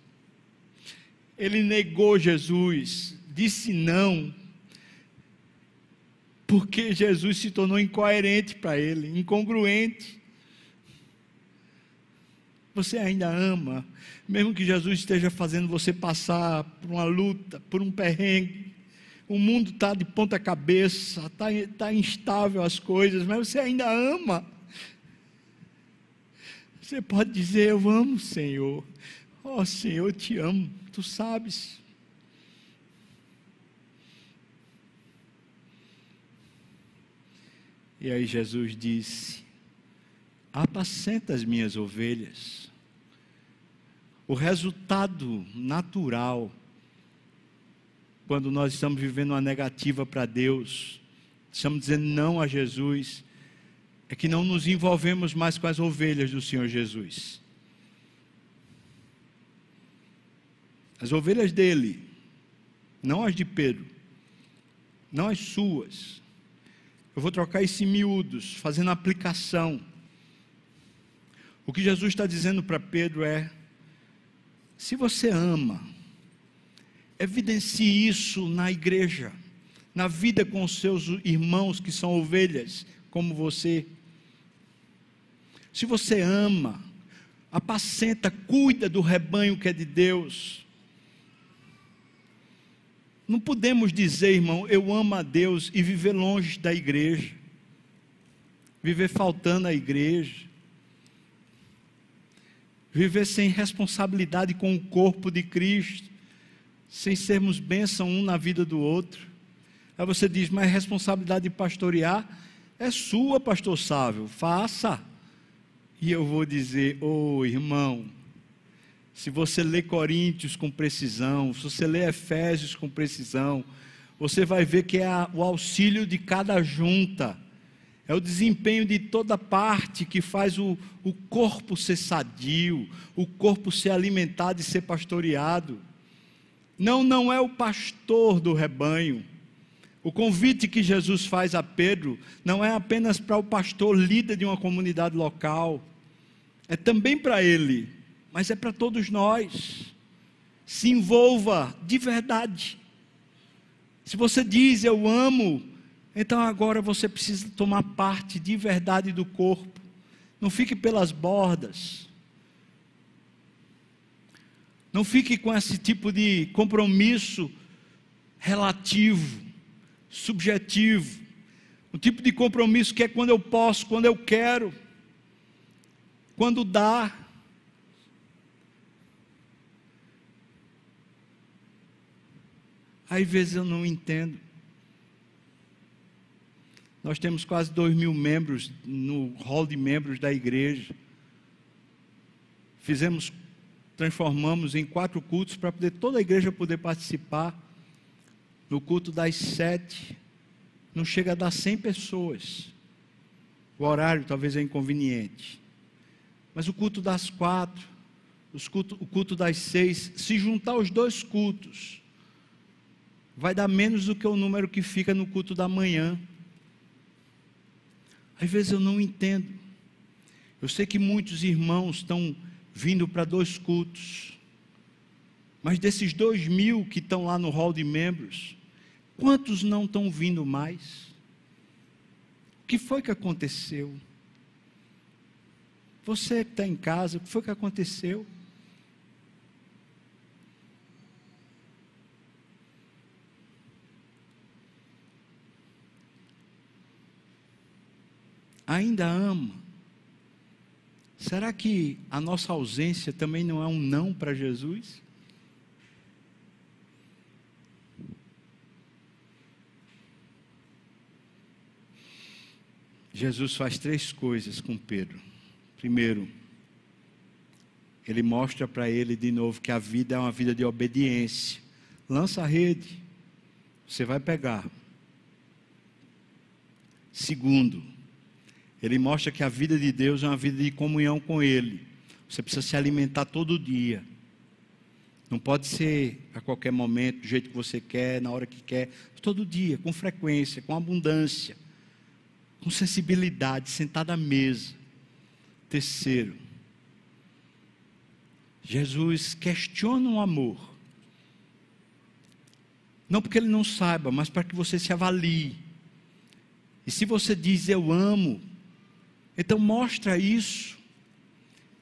Ele negou Jesus, disse não, porque Jesus se tornou incoerente para ele, incongruente. Você ainda ama, mesmo que Jesus esteja fazendo você passar por uma luta, por um perrengue. O mundo está de ponta cabeça, está tá instável as coisas, mas você ainda ama. Você pode dizer: Eu amo, Senhor. Oh, Senhor, eu te amo, tu sabes. E aí Jesus disse: Apacenta as minhas ovelhas. O resultado natural, quando nós estamos vivendo uma negativa para Deus, estamos dizendo não a Jesus, é que não nos envolvemos mais com as ovelhas do Senhor Jesus. As ovelhas dele, não as de Pedro, não as suas. Eu vou trocar esse miúdos, fazendo aplicação. O que Jesus está dizendo para Pedro é: se você ama, evidencie isso na igreja, na vida com os seus irmãos que são ovelhas, como você. Se você ama, apacenta, cuida do rebanho que é de Deus. Não podemos dizer, irmão, eu amo a Deus e viver longe da igreja, viver faltando à igreja. viver sem responsabilidade com o corpo de Cristo, sem sermos bênção um na vida do outro. Aí você diz, mas a responsabilidade de pastorear é sua, pastor Sávio, faça. E eu vou dizer, ô oh, irmão, se você lê Coríntios com precisão, se você lê Efésios com precisão, você vai ver que é o auxílio de cada junta, é o desempenho de toda parte que faz o, o corpo ser sadio, o corpo ser alimentado e ser pastoreado. Não, não é o pastor do rebanho. O convite que Jesus faz a Pedro não é apenas para o pastor líder de uma comunidade local, é também para ele, mas é para todos nós. Se envolva de verdade. Se você diz eu amo, então agora você precisa tomar parte de verdade do corpo. Não fique pelas bordas. Não fique com esse tipo de compromisso relativo, subjetivo. Um tipo de compromisso que é quando eu posso, quando eu quero, quando dá. Às vezes eu não entendo. Nós temos quase dois mil membros no hall de membros da igreja. Fizemos transformamos em quatro cultos para poder toda a igreja poder participar. No culto das sete, não chega a dar cem pessoas. O horário talvez é inconveniente. Mas o culto das quatro, culto, o culto das seis, se juntar os dois cultos, vai dar menos do que o número que fica no culto da manhã. Às vezes eu não entendo. Eu sei que muitos irmãos estão vindo para dois cultos. Mas desses dois mil que estão lá no hall de membros, quantos não estão vindo mais? O que foi que aconteceu? Você que está em casa, o que foi que aconteceu? Ainda ama Será que a nossa ausência também não é um não para Jesus? Jesus faz três coisas com Pedro. Primeiro, ele mostra para ele de novo que a vida é uma vida de obediência. Lança a rede, você vai pegar. Segundo, ele mostra que a vida de Deus é uma vida de comunhão com Ele. Você precisa se alimentar todo dia. Não pode ser a qualquer momento, do jeito que você quer, na hora que quer. Todo dia, com frequência, com abundância, com sensibilidade, sentado à mesa. Terceiro, Jesus questiona o amor. Não porque ele não saiba, mas para que você se avalie. E se você diz eu amo, então mostra isso.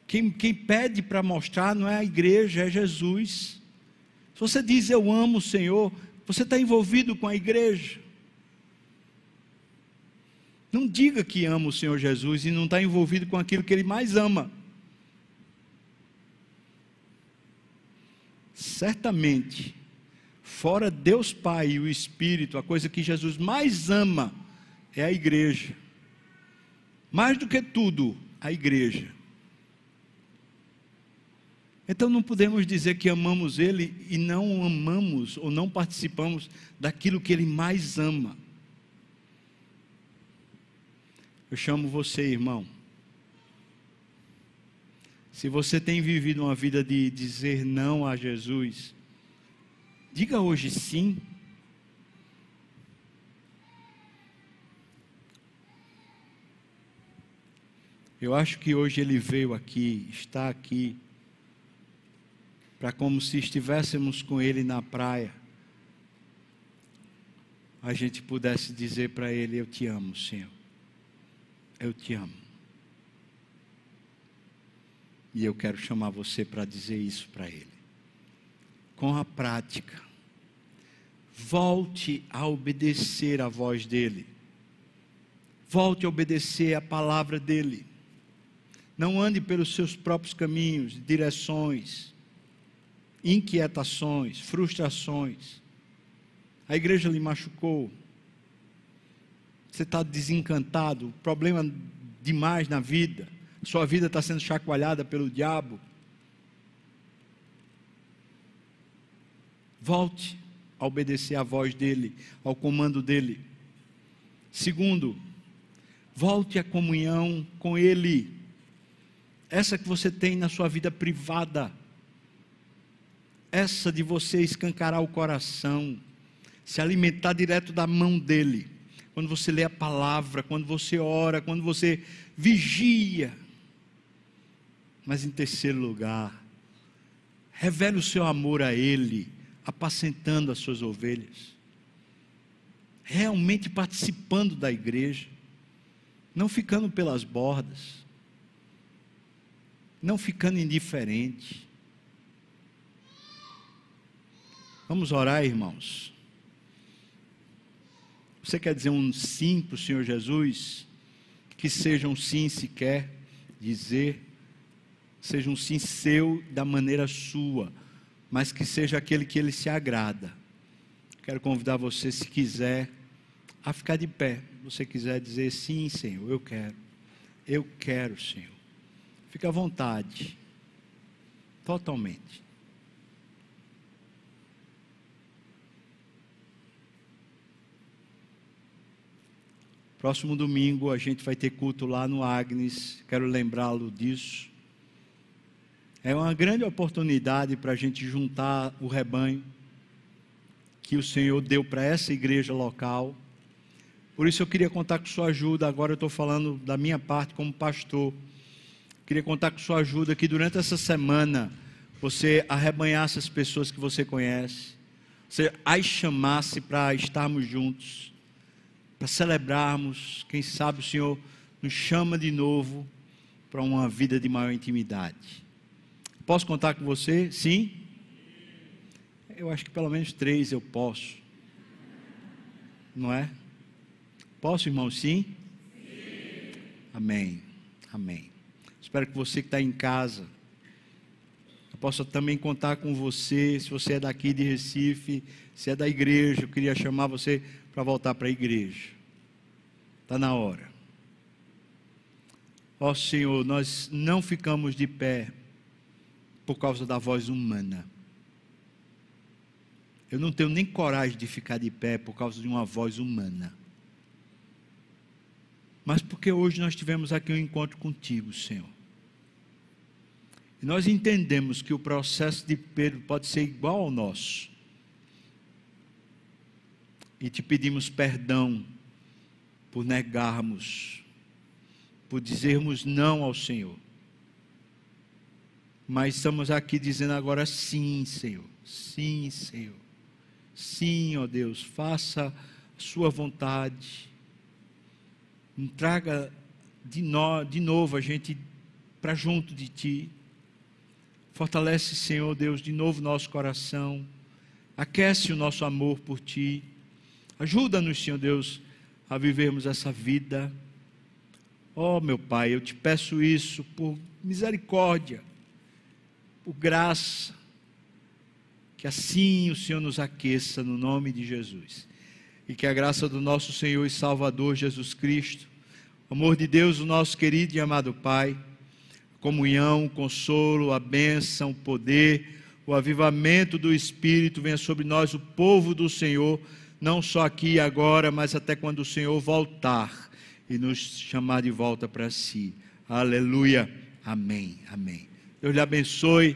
Quem, quem pede para mostrar não é a igreja, é Jesus. Se você diz eu amo o Senhor, você está envolvido com a igreja. Não diga que ama o Senhor Jesus e não está envolvido com aquilo que Ele mais ama. Certamente, fora Deus Pai e o Espírito, a coisa que Jesus mais ama é a igreja mais do que tudo, a igreja. Então não podemos dizer que amamos Ele e não amamos ou não participamos daquilo que Ele mais ama. Eu chamo você, irmão. Se você tem vivido uma vida de dizer não a Jesus, diga hoje sim. Eu acho que hoje ele veio aqui, está aqui, para como se estivéssemos com ele na praia, a gente pudesse dizer para ele: Eu te amo, Senhor. Eu te amo. E eu quero chamar você para dizer isso para ele. Com a prática, volte a obedecer a voz dele. Volte a obedecer a palavra dele Não ande pelos seus próprios caminhos, direções, inquietações, frustrações. A igreja lhe machucou. Você está desencantado, problema demais na vida. Sua vida está sendo chacoalhada pelo diabo. Volte a obedecer à voz dele, ao comando dele. Segundo, volte à comunhão com ele. Essa que você tem na sua vida privada. Essa de você escancarar o coração, se alimentar direto da mão dele. Quando você lê a palavra, quando você ora, quando você vigia. Mas em terceiro lugar, revele o seu amor a ele apacentando as suas ovelhas, realmente participando da igreja, não ficando pelas bordas, não ficando indiferente. Vamos orar, irmãos. Você quer dizer um sim para o Senhor Jesus? Que seja um sim se quer dizer, seja um sim seu da maneira sua mas que seja aquele que ele se agrada. Quero convidar você, se quiser, a ficar de pé. Você quiser dizer sim, Senhor, eu quero. Eu quero, Senhor. Fique à vontade. Totalmente. Próximo domingo a gente vai ter culto lá no Agnes. Quero lembrá-lo disso. É uma grande oportunidade para a gente juntar o rebanho que o Senhor deu para essa igreja local. Por isso eu queria contar com sua ajuda. Agora eu estou falando da minha parte como pastor. Queria contar com sua ajuda que durante essa semana você arrebanhasse as pessoas que você conhece, você as chamasse para estarmos juntos, para celebrarmos. Quem sabe o Senhor nos chama de novo para uma vida de maior intimidade. Posso contar com você? Sim? Eu acho que pelo menos três eu posso. Não é? Posso, irmão? Sim? Sim. Amém. Amém. Espero que você que está em casa, possa também contar com você, se você é daqui de Recife, se é da igreja, eu queria chamar você para voltar para a igreja. Está na hora. Ó Senhor, nós não ficamos de pé por causa da voz humana. Eu não tenho nem coragem de ficar de pé por causa de uma voz humana. Mas porque hoje nós tivemos aqui um encontro contigo, Senhor. E nós entendemos que o processo de Pedro pode ser igual ao nosso. E te pedimos perdão por negarmos, por dizermos não ao Senhor. Mas estamos aqui dizendo agora sim, Senhor. Sim, Senhor. Sim, ó Deus, faça sua vontade. Traga de, no, de novo a gente para junto de Ti. Fortalece, Senhor Deus, de novo nosso coração. Aquece o nosso amor por Ti. Ajuda-nos, Senhor Deus, a vivermos essa vida. Ó oh, meu Pai, eu te peço isso por misericórdia por graça, que assim o Senhor nos aqueça no nome de Jesus. E que a graça do nosso Senhor e Salvador Jesus Cristo, o amor de Deus, o nosso querido e amado Pai, a comunhão, o consolo, a bênção, o poder, o avivamento do Espírito venha sobre nós, o povo do Senhor, não só aqui e agora, mas até quando o Senhor voltar e nos chamar de volta para si. Aleluia. Amém. Amém. Deus lhe abençoe.